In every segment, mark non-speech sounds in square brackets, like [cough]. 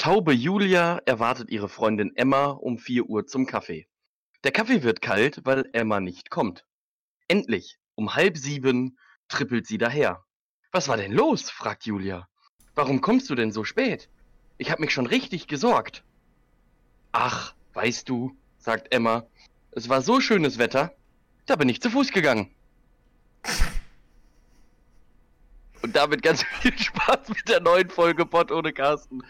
Taube Julia erwartet ihre Freundin Emma um 4 Uhr zum Kaffee. Der Kaffee wird kalt, weil Emma nicht kommt. Endlich, um halb sieben, trippelt sie daher. Was war denn los? fragt Julia. Warum kommst du denn so spät? Ich hab mich schon richtig gesorgt. Ach, weißt du, sagt Emma, es war so schönes Wetter, da bin ich zu Fuß gegangen. Und damit ganz [laughs] viel Spaß mit der neuen Folge Pott ohne Carsten.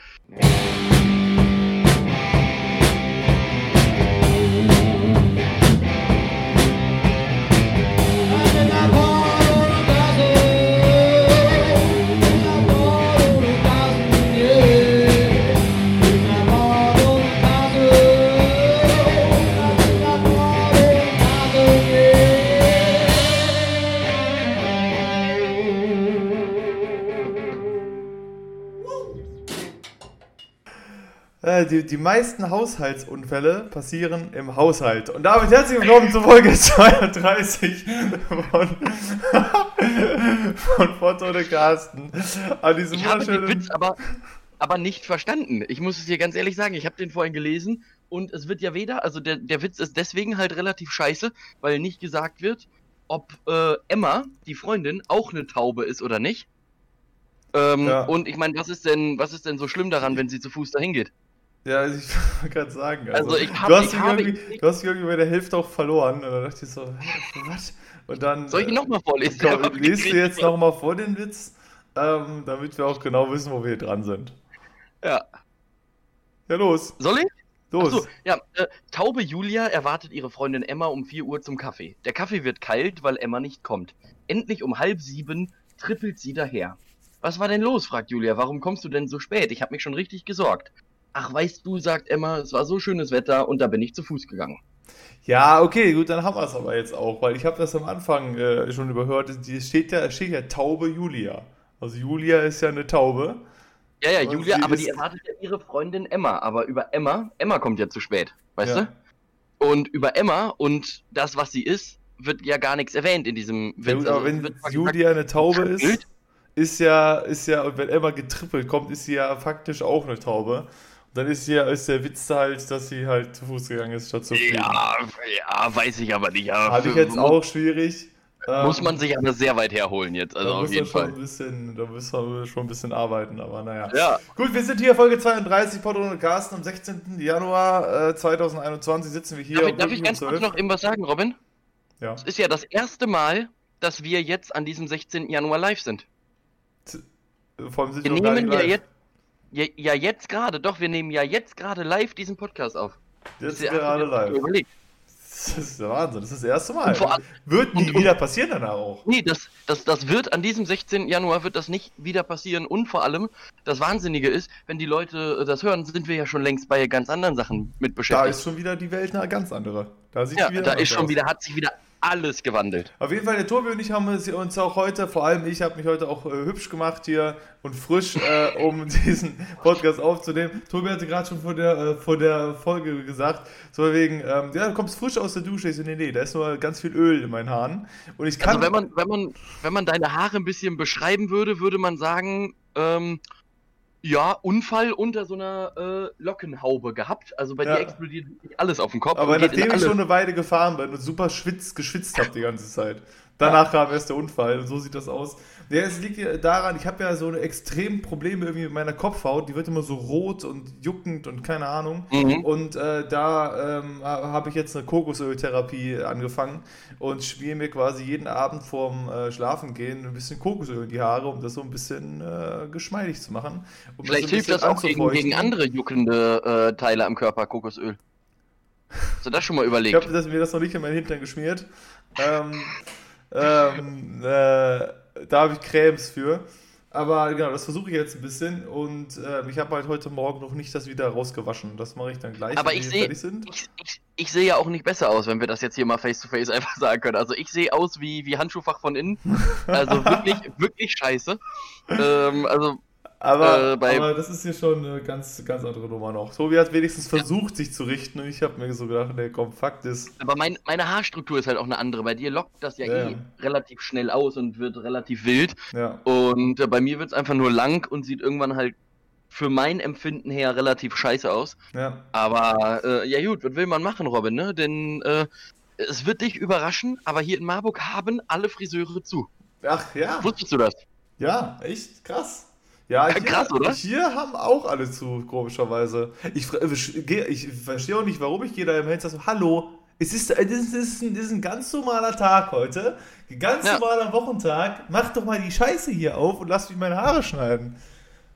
Äh, die, die meisten Haushaltsunfälle passieren im Haushalt. Und damit herzlich willkommen zur Folge 32 von, [laughs] von Foto de Carsten. An diesem Ich habe den. Witz aber, aber nicht verstanden. Ich muss es dir ganz ehrlich sagen, ich habe den vorhin gelesen und es wird ja weder, also der, der Witz ist deswegen halt relativ scheiße, weil nicht gesagt wird, ob äh, Emma, die Freundin, auch eine Taube ist oder nicht. Ähm, Ja. Und ich meine, was ist denn, was ist denn so schlimm daran, wenn sie zu Fuß dahin geht? Ja, ich [laughs] wollte gerade sagen. Also ich hab- du, hast ich habe- irgendwie, du hast irgendwie bei der Hälfte auch verloren. Und dann dachte ich so, was? Und dann. Soll ich ihn nochmal vorlesen? Lese wirklich dir jetzt nochmal vor den Witz, ähm, damit wir auch genau wissen, wo wir hier dran sind. Ja. Ja, los. Soll ich? Los. Achso, ja, äh, Taube Julia erwartet ihre Freundin Emma um 4 Uhr zum Kaffee. Der Kaffee wird kalt, weil Emma nicht kommt. Endlich um halb sieben trippelt sie daher. Was war denn los? fragt Julia. Warum kommst du denn so spät? Ich habe mich schon richtig gesorgt. Ach, weißt du, sagt Emma, es war so schönes Wetter und da bin ich zu Fuß gegangen. Ja, okay, gut, dann haben wir es aber jetzt auch, weil ich habe das am Anfang äh, schon überhört. Es steht ja, es steht ja Taube Julia. Also Julia ist ja eine Taube. Ja, ja, Julia, aber die erwartet ja ihre Freundin Emma. Aber über Emma, Emma kommt ja zu spät, weißt Ja. du? Und über Emma und das, was sie ist, wird ja gar nichts erwähnt in diesem Ja, gut, Also, aber es wenn Julia eine Taube ist, ist ja, ist ja, und wenn Emma getrippelt kommt, ist sie ja faktisch auch eine Taube. Dann ist ja, ist der Witz halt, dass sie halt zu Fuß gegangen ist, statt zu fliegen. Ja, ja, weiß ich aber nicht. Hatte ich jetzt auch schwierig. Muss Ähm, man sich aber sehr weit herholen jetzt, also da auf muss jeden Fall. ein bisschen, da müssen wir schon ein bisschen arbeiten, aber naja. Ja, Gut, wir sind hier Folge 32, Podron und Carsten. Am 16. Januar äh, 2021 sitzen wir hier. darf ich, darf ich ganz kurz 12. noch irgendwas sagen, Robin? Ja. Es ist ja das erste Mal, dass wir jetzt an diesem 16. Januar live sind. Vor allem sind Wir wir nehmen ja jetzt, ja, ja jetzt gerade, doch, wir nehmen ja jetzt gerade live diesen Podcast auf. Jetzt gerade live. Überlegt. Das ist der Wahnsinn, das ist das erste Mal. Allem- Wird nie und- wieder passieren danach auch. Nee, das, das, das wird an diesem 16. Januar wird das nicht wieder passieren und vor allem das Wahnsinnige ist, wenn die Leute äh, das hören, sind wir ja schon längst bei ganz anderen Sachen mit Da beschäftigt. ist schon wieder die Welt eine ganz andere. Da sieht ja, wieder da ist schon aus. wieder, hat sich wieder alles gewandelt. Auf jeden Fall, der Tobi und ich haben uns auch heute, vor allem ich habe mich heute auch äh, hübsch gemacht hier und frisch, äh, [laughs] um diesen Podcast aufzunehmen. Tobi hatte gerade schon vor der, äh, vor der Folge gesagt, so wegen, ähm, ja, du kommst frisch aus der Dusche. Ich so, nee, nee, da ist nur ganz viel Öl in meinen Haaren. Und ich kann. Also wenn man, wenn man, wenn man deine Haare ein bisschen beschreiben würde, würde man sagen, ähm, ja, Unfall unter so einer äh, Lockenhaube gehabt. Also bei Ja. dir explodiert wirklich alles auf dem Kopf. aber nachdem ich schon eine Weile gefahren bin und super schwitz, geschwitzt habe die ganze Zeit, danach kam erst der Unfall und so sieht das aus. Ja, es liegt ja daran, ich habe ja so eine extrem Probleme irgendwie mit meiner Kopfhaut, die wird immer so rot und juckend und keine Ahnung. Mhm. Und äh, da ähm, ha- habe ich jetzt eine Kokosöltherapie angefangen und schmier mir quasi jeden Abend vorm äh, Schlafengehen ein bisschen Kokosöl in die Haare, um das so ein bisschen äh, geschmeidig zu machen. Um Vielleicht ein hilft das auch gegen, gegen andere juckende äh, Teile am Körper, Kokosöl. Hast du das schon mal Ich überlegt? habe das, mir das noch nicht in meinen Hintern geschmiert. Ähm, ähm, äh, da habe ich Cremes für. Aber genau, das versuche ich jetzt ein bisschen und ähm, ich habe halt heute Morgen noch nicht das wieder rausgewaschen. Das mache ich dann gleich, Aber wenn ich sehe- fertig sind. Ich, ich, ich sehe ja auch nicht besser aus, wenn wir das jetzt hier mal face to face [laughs] einfach sagen können. Also ich sehe aus wie, wie Handschuhfach von innen. Also [laughs] wirklich, wirklich scheiße. Ähm, also Aber, Äh, bei- aber das ist hier schon eine ganz, ganz andere Nummer noch. Tobi hat wenigstens versucht, sich zu richten und ich habe mir so gedacht, nee, komm, Fakt ist. Aber mein, meine Haarstruktur ist halt auch eine andere. Bei dir lockt das ja, Ja, eh ja. relativ schnell aus und wird relativ wild. Ja. Und äh, bei mir wird es einfach nur lang und sieht irgendwann halt für mein Empfinden her relativ scheiße aus. Ja. Aber äh, ja gut, was will man machen, Robin, ne? Denn äh, es wird dich überraschen, aber hier in Marburg haben alle Friseure zu. Ach ja. Wusstest du das? Ja, echt krass. Ja, hier, krass, oder? Hier haben auch alle zu, komischerweise. Ich, ich, geh- ich verstehe auch nicht, warum ich gehe da im Fenster so, hallo, es ist, es ist, es ist, ein, es ist ein ganz normaler Tag heute, ein ganz Ja. normaler Wochentag, mach doch mal die Scheiße hier auf und lass mich meine Haare schneiden.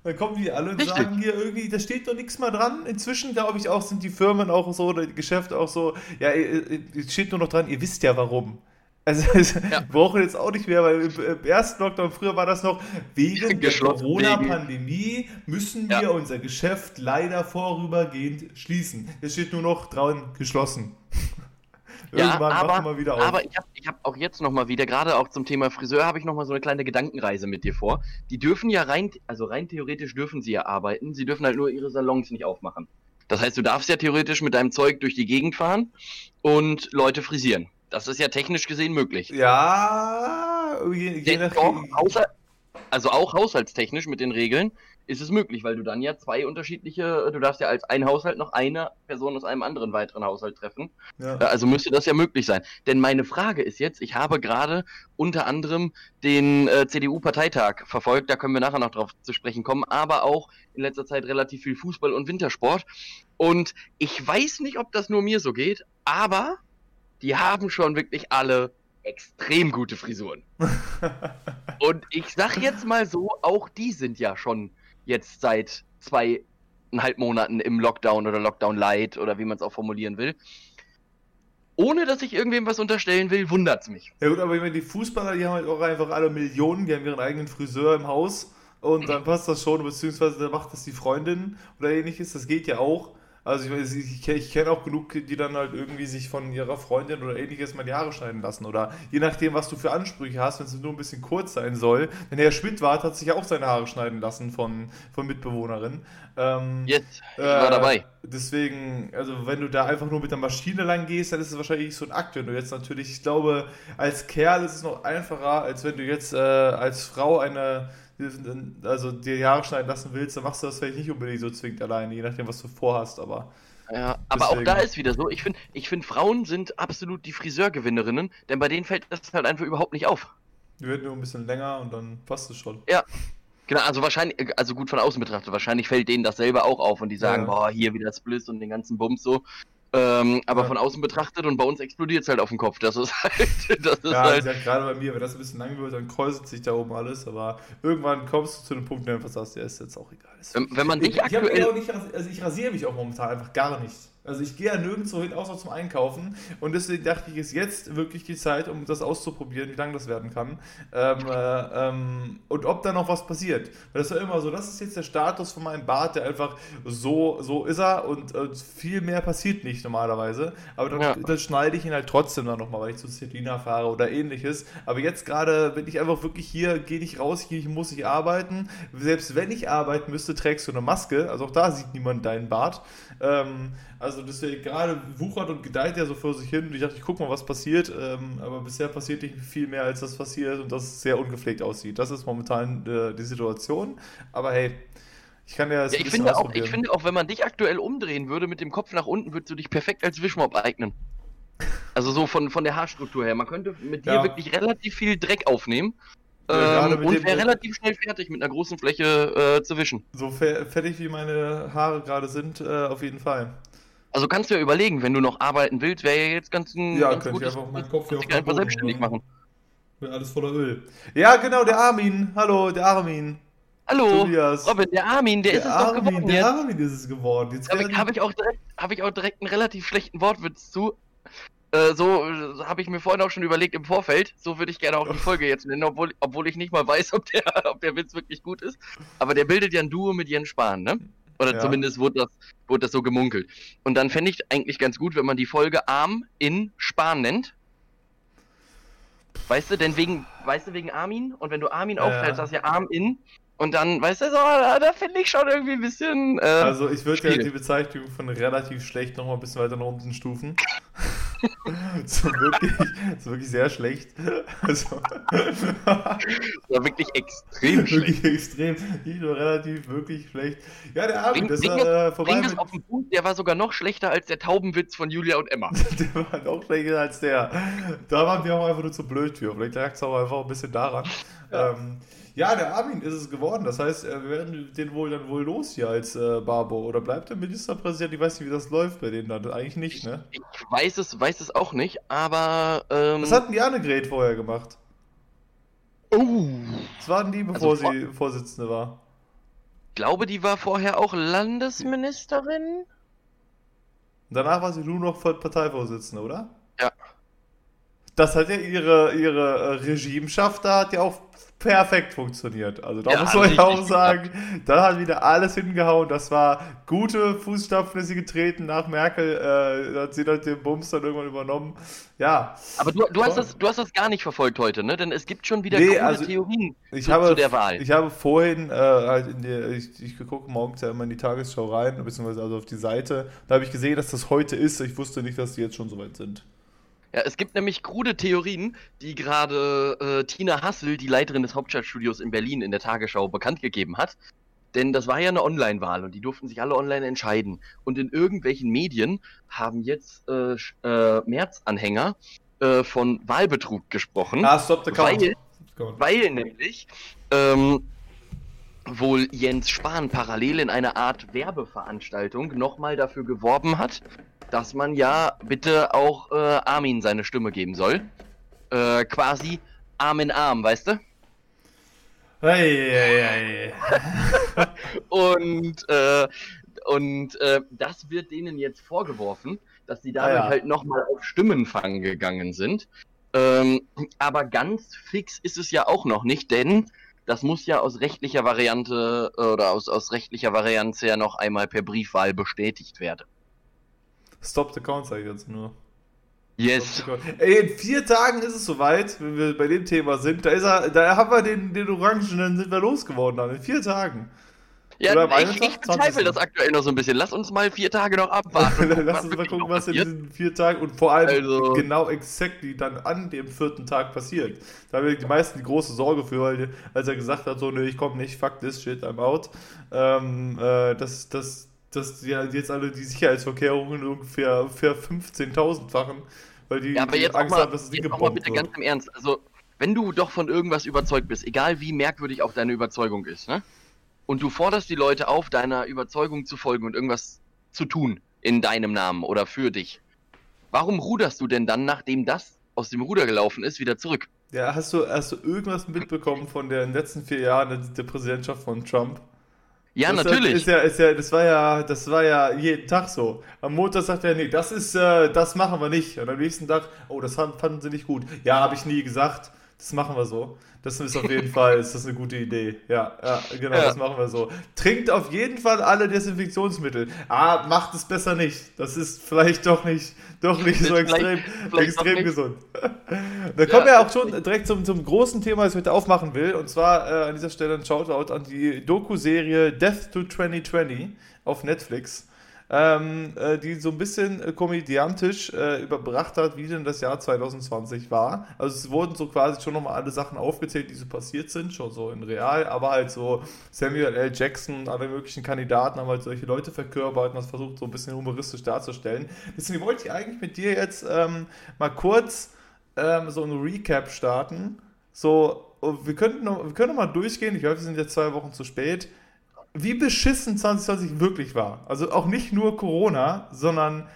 Dann kommen die alle und Richtig. sagen hier irgendwie, da steht doch nichts mehr dran. Inzwischen, glaube ich, auch sind die Firmen auch so, oder die Geschäfte auch so, ja, äh, äh, es steht nur noch dran, ihr wisst ja warum. Also, es- Ja. wir brauchen jetzt auch nicht mehr, weil im, ersten Lockdown, früher war das noch, wegen der Corona-Pandemie müssen wir Ja. unser Geschäft leider vorübergehend schließen. Es steht nur noch dran, geschlossen. [laughs] Ja, Irgendwann aber, machen wir wieder auf. aber ich habe ich hab auch jetzt nochmal wieder, gerade auch zum Thema Friseur, habe ich nochmal so eine kleine Gedankenreise mit dir vor. Die dürfen ja rein, also rein theoretisch dürfen sie ja arbeiten, sie dürfen halt nur ihre Salons nicht aufmachen. Das heißt, du darfst ja theoretisch mit deinem Zeug durch die Gegend fahren und Leute frisieren. Das ist ja technisch gesehen möglich. ja, je, je nach, auch, außer, also auch haushaltstechnisch mit den Regeln ist es möglich, weil du dann ja zwei unterschiedliche, du darfst ja als ein Haushalt noch eine Person aus einem anderen weiteren Haushalt treffen. ja. Äh, Also müsste das ja möglich sein. Denn meine Frage ist jetzt, ich habe gerade unter anderem den äh, CDU-Parteitag verfolgt, da können wir nachher noch drauf zu sprechen kommen, aber auch in letzter Zeit relativ viel Fußball und Wintersport. Und ich weiß nicht, ob das nur mir so geht, aber die haben schon wirklich alle extrem gute Frisuren. [laughs] Und ich sag jetzt mal so, auch die sind ja schon jetzt seit zweieinhalb Monaten im Lockdown oder Lockdown Light oder wie man es auch formulieren will. Ohne dass ich irgendwem was unterstellen will, wundert's mich. Ja gut, aber ich meine, die Fußballer, die haben halt auch einfach alle Millionen, die haben ihren eigenen Friseur im Haus und dann passt das schon, beziehungsweise dann macht das die Freundin oder ähnliches, das geht ja auch. Also ich, weiß, ich, ich, kenne auch genug, die dann halt irgendwie sich von ihrer Freundin oder ähnliches mal die Haare schneiden lassen oder je nachdem, was du für Ansprüche hast, wenn es nur ein bisschen kurz sein soll. Denn Herr Schmidtwart hat sich ja auch seine Haare schneiden lassen von, von Mitbewohnerin. Ähm, Jetzt, ich war äh, dabei. Deswegen, also wenn du da einfach nur mit der Maschine lang gehst, dann ist es wahrscheinlich so ein Akt. Wenn du jetzt natürlich, ich glaube, als Kerl ist es noch einfacher, als wenn du jetzt äh, als Frau eine, also dir die Haare schneiden lassen willst, dann machst du das vielleicht nicht unbedingt so zwingend alleine, je nachdem, was du vorhast, aber. Ja, aber auch deswegen- da ist wieder so, ich finde, ich find, Frauen sind absolut die Friseurgewinnerinnen, denn bei denen fällt das halt einfach überhaupt nicht auf. Die werden nur ein bisschen länger und dann passt es schon. Genau, also wahrscheinlich, also gut von außen betrachtet, wahrscheinlich fällt denen das selber auch auf und die sagen, Ja. boah, hier wieder Spliss und den ganzen Bums so. Ähm, aber Ja. von außen betrachtet und bei uns explodiert es halt auf dem Kopf. Das ist halt, [laughs] das ist Ja, halt. gesagt, gerade bei mir, wenn das ein bisschen lang wird, dann kräuselt sich da oben alles, aber irgendwann kommst du zu dem Punkt, der einfach sagst, ja, ist jetzt auch egal. Wenn, wenn man dich Ich, ich, aktuell. auch nicht, also ich rasiere mich auch momentan einfach gar nicht. Also ich gehe ja nirgendwo hin, außer zum Einkaufen. Und deswegen dachte ich, ist jetzt wirklich die Zeit, um das auszuprobieren, wie lang das werden kann. Ähm, äh, ähm, und ob da noch was passiert. Weil das ist ja immer so, das ist jetzt der Status von meinem Bart, der einfach so, so ist er und äh, viel mehr passiert nicht normalerweise. Aber dann, Ja. dann schneide ich ihn halt trotzdem dann nochmal, weil ich zu Celina fahre oder ähnliches. Aber jetzt gerade bin ich einfach wirklich hier, gehe nicht raus, hier muss ich arbeiten. Selbst wenn ich arbeiten müsste, trägst du eine Maske. Also auch da sieht niemand deinen Bart. Ähm, also deswegen gerade wuchert und gedeiht er so vor sich hin. Und ich dachte, ich guck mal, was passiert. Ähm, aber bisher passiert nicht viel mehr, als das passiert und das sehr ungepflegt aussieht. Das ist momentan äh, die Situation. Aber hey, ich kann ja, Ja, ich finde, auch, ich finde auch, wenn man dich aktuell umdrehen würde mit dem Kopf nach unten, würdest du dich perfekt als Wischmob eignen. Also so von, von der Haarstruktur her. Man könnte mit dir Ja. wirklich relativ viel Dreck aufnehmen. Ja, ähm, und wäre relativ schnell fertig mit einer großen Fläche äh, zu wischen. so fe- fertig wie meine Haare gerade sind, äh, auf jeden Fall. Also kannst du ja überlegen, wenn du noch arbeiten willst, wäre ja jetzt ganz ein Ja, ganz könnte ich einfach meinen Kopf hier auf einfach selbstständig machen. Bin alles voller Öl. Ja, genau, der Armin. Hallo, der Armin. Hallo, Tobias. Robin, der Armin, der, ist es doch Armin, geworden der jetzt. Armin ist es geworden. Jetzt Habe ich, hab ich, auch direkt- hab ich auch direkt einen relativ schlechten Wortwitz zu. Äh, so äh, habe ich mir vorhin auch schon überlegt im Vorfeld. So würde ich gerne auch die Folge jetzt nennen, obwohl, obwohl ich nicht mal weiß, ob der, [laughs] ob der Witz wirklich gut ist. Aber der bildet ja ein Duo mit Jens Spahn, ne? Oder Ja. zumindest wurde das, wurde das so gemunkelt. Und dann fände ich eigentlich ganz gut, wenn man die Folge Arm in Spahn nennt. Weißt du, denn wegen, weißt du, wegen Armin? Und wenn du Armin Ja. aufteilst, hast du ja Arm in. Und dann, weißt du, so, da, da finde ich schon irgendwie ein bisschen. Äh, Also ich würde ja die Bezeichnung von relativ schlecht noch mal ein bisschen weiter nach unten stufen. [laughs] so wirklich, so wirklich sehr schlecht. Also, [laughs] Das war wirklich extrem schlecht. wirklich extrem, nicht nur relativ, wirklich schlecht. Ja, der Abend Bring, ist bring, äh, es, vorbei. bring Mit, auf den Punkt, der war sogar noch schlechter als der Taubenwitz von Julia und Emma. [laughs] der war noch schlechter als der. Da waren wir auch einfach nur zu blöd für. Vielleicht lag es auch einfach ein bisschen daran. Ja. Ähm, ja, der Armin ist es geworden. Das heißt, äh, wir werden den wohl dann wohl los hier als äh, Barbo. Oder bleibt der Ministerpräsident? Ich weiß nicht, wie das läuft bei denen dann. Eigentlich nicht, ne? Ich weiß es, weiß es auch nicht, aber. Ähm, Was hat denn die Annegret vorher gemacht? oh, Was war denn die, bevor Also vor- sie Vorsitzende war? glaube, die war vorher auch Landesministerin. Und danach war sie nur noch Parteivorsitzende, oder? Das hat ja ihre, ihre äh, Regimeschaft, da hat ja auch perfekt funktioniert. Also da Ja, muss man ja auch sagen, da hat wieder alles hingehauen. Das war gute Fußstapfen, ist sie getreten nach Merkel. Äh, da hat sie dann den Bums dann irgendwann übernommen. Ja, Aber du, du, hast das, du hast das gar nicht verfolgt heute, ne? Denn es gibt schon wieder Nee, coole also Theorien ich zu, habe, zu der Wahl. ich habe vorhin äh, halt in die, ich, ich gucke morgens ja immer in die Tagesschau rein, beziehungsweise also auf die Seite. Da habe ich gesehen, dass das heute ist. Ich wusste nicht, dass die jetzt schon soweit sind. Ja, es gibt nämlich krude Theorien, die gerade äh, Tina Hassel, die Leiterin des Hauptstadtstudios in Berlin, in der Tagesschau bekannt gegeben hat. Denn das war ja eine Online-Wahl und die durften sich alle online entscheiden. Und in irgendwelchen Medien haben jetzt äh, äh, März-Anhänger äh, von Wahlbetrug gesprochen. Ah, stop the count. Weil-. Weil nämlich ähm, wohl Jens Spahn parallel in einer Art Werbeveranstaltung nochmal dafür geworben hat, dass man ja bitte auch äh, Armin seine Stimme geben soll. Äh, quasi Arm in Arm, weißt du? Hey, hey, hey. [laughs] Und, äh, und äh, das wird denen jetzt vorgeworfen, dass sie damit Ah ja. halt nochmal auf Stimmenfang gegangen sind. Ähm, aber ganz fix ist es ja auch noch nicht, denn das muss ja aus rechtlicher Variante äh, oder aus, aus rechtlicher Variante ja noch einmal per Briefwahl bestätigt werden. Stop the count, sage ich jetzt nur. Yes. Ey, in vier Tagen ist es soweit, wenn wir bei dem Thema sind. Da, ist er, da haben wir den, den Orangenen, sind wir losgeworden dann. In vier Tagen. Ja, ich, 21., ich bezweifle das aktuell noch so ein bisschen. Lass uns mal vier Tage noch abwarten. [laughs] Lass uns mal gucken, was in diesen vier Tagen und vor allem Also- genau exactly dann an dem vierten Tag passiert. Da haben wir die meisten die große Sorge für, weil als er gesagt hat, so, nö, ich komme nicht, fuck this shit, I'm out, ähm, äh, dass, dass, dass ja jetzt alle die Sicherheitsvorkehrungen ungefähr, ungefähr 15.000-fachen, weil die, Ja, aber jetzt Angst mal, haben, dass das Ding jetzt auch mal gebombt bitte wird. ganz im Ernst. Also, wenn du doch von irgendwas überzeugt bist, egal wie merkwürdig auch deine Überzeugung ist, ne? Und du forderst die Leute auf, deiner Überzeugung zu folgen und irgendwas zu tun in deinem Namen oder für dich. Warum ruderst du denn dann, nachdem das aus dem Ruder gelaufen ist, wieder zurück? Ja, hast du, hast du irgendwas mitbekommen von den letzten vier Jahren der Präsidentschaft von Trump? Ja, Das natürlich. Ist ja, ist ja, das war ja, das war ja jeden Tag so. Am Montag sagt er, nee, das ist, äh, das machen wir nicht. Und am nächsten Tag, oh, das fanden, fanden sie nicht gut. Ja, habe ich nie gesagt. Das machen wir so. Das ist auf jeden [laughs] Fall, ist das eine gute Idee. Ja, ja, genau, Ja. das machen wir so. Trinkt auf jeden Fall alle Desinfektionsmittel. Ah, macht es besser nicht. Das ist vielleicht doch nicht, doch nicht so Vielleicht- extrem, vielleicht extrem gesund. [laughs] Da kommen wir auch schon direkt zum, zum großen Thema, das ich heute aufmachen will. Und zwar äh, an dieser Stelle ein Shoutout an die Doku-Serie Death to 2020 auf Netflix, ähm, äh, die so ein bisschen äh, komödiantisch äh, überbracht hat, wie denn das Jahr 2020 war. Also es wurden so quasi schon nochmal alle Sachen aufgezählt, die so passiert sind, schon so in real, aber halt so Samuel L. Jackson und alle möglichen Kandidaten haben halt solche Leute verkörpert und das versucht so ein bisschen humoristisch darzustellen. Deswegen wollte ich eigentlich mit dir jetzt ähm, mal kurz ähm, so ein Recap starten. So, und wir könnten wir können noch mal durchgehen. Ich glaube, wir sind jetzt zwei Wochen zu spät. Wie beschissen 2020 wirklich war. Also auch nicht nur Corona, sondern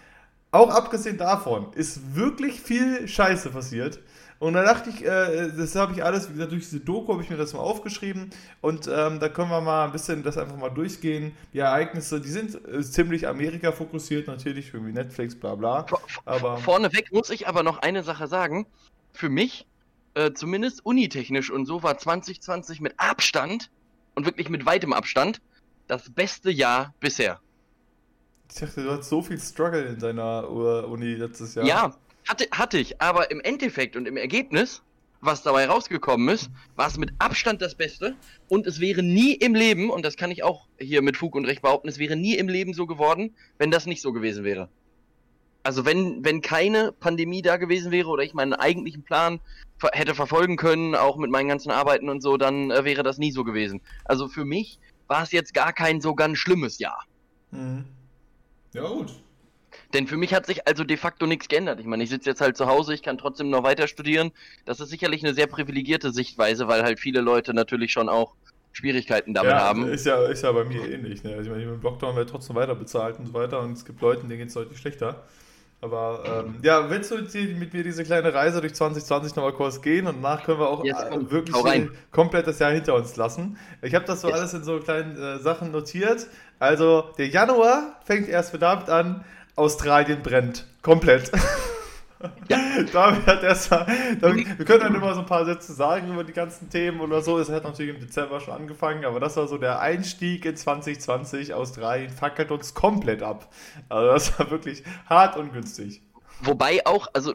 auch abgesehen davon ist wirklich viel Scheiße passiert. Und da dachte ich, äh, das habe ich alles, wie gesagt, durch diese Doku habe ich mir das mal aufgeschrieben und ähm, da können wir mal ein bisschen das einfach mal durchgehen. Die Ereignisse, die sind äh, ziemlich Amerika fokussiert, natürlich, irgendwie Netflix, bla bla. Aber Vorneweg muss ich aber noch eine Sache sagen. Für mich, äh, zumindest unitechnisch und so, war 2020 mit Abstand und wirklich mit weitem Abstand das beste Jahr bisher. ich dachte, du hattest so viel Struggle in deiner Uni letztes Jahr. Ja, hatte, hatte ich, aber im Endeffekt und im Ergebnis, was dabei rausgekommen ist, war es mit Abstand das Beste und es wäre nie im Leben, und das kann ich auch hier mit Fug und Recht behaupten, es wäre nie im Leben so geworden, wenn das nicht so gewesen wäre. Also wenn, wenn keine Pandemie da gewesen wäre oder ich meinen eigentlichen Plan ver hätte verfolgen können, auch mit meinen ganzen Arbeiten und so, dann äh, wäre das nie so gewesen. Also für mich war es jetzt gar kein so ganz schlimmes Jahr. Mhm. Ja, gut. Denn für mich hat sich also de facto nichts geändert. Ich meine, ich sitze jetzt halt zu Hause, ich kann trotzdem noch weiter studieren. Das ist sicherlich eine sehr privilegierte Sichtweise, weil halt viele Leute natürlich schon auch Schwierigkeiten damit ja, haben. Ist ja, ist ja bei mir ähnlich. Ne? Also ich meine, im Lockdown wird trotzdem weiter bezahlt und so weiter und es gibt Leute, denen geht es deutlich schlechter. Aber ähm, ja, willst du hier mit mir diese kleine Reise durch 2020 nochmal kurz gehen und danach können wir auch Jetzt äh, komm, wirklich komplett das Jahr hinter uns lassen. Ich habe das so Yes. alles in so kleinen äh, Sachen notiert. Also der Januar fängt erst mit damit an, Australien brennt. Komplett. [laughs] Ja. Damit hat damit, wir können dann immer so ein paar Sätze sagen über die ganzen Themen oder so. Es hat natürlich im Dezember schon angefangen, aber das war so der Einstieg in 2020. Australien fackelt uns komplett ab. Also das war wirklich hart und günstig. Wobei auch, also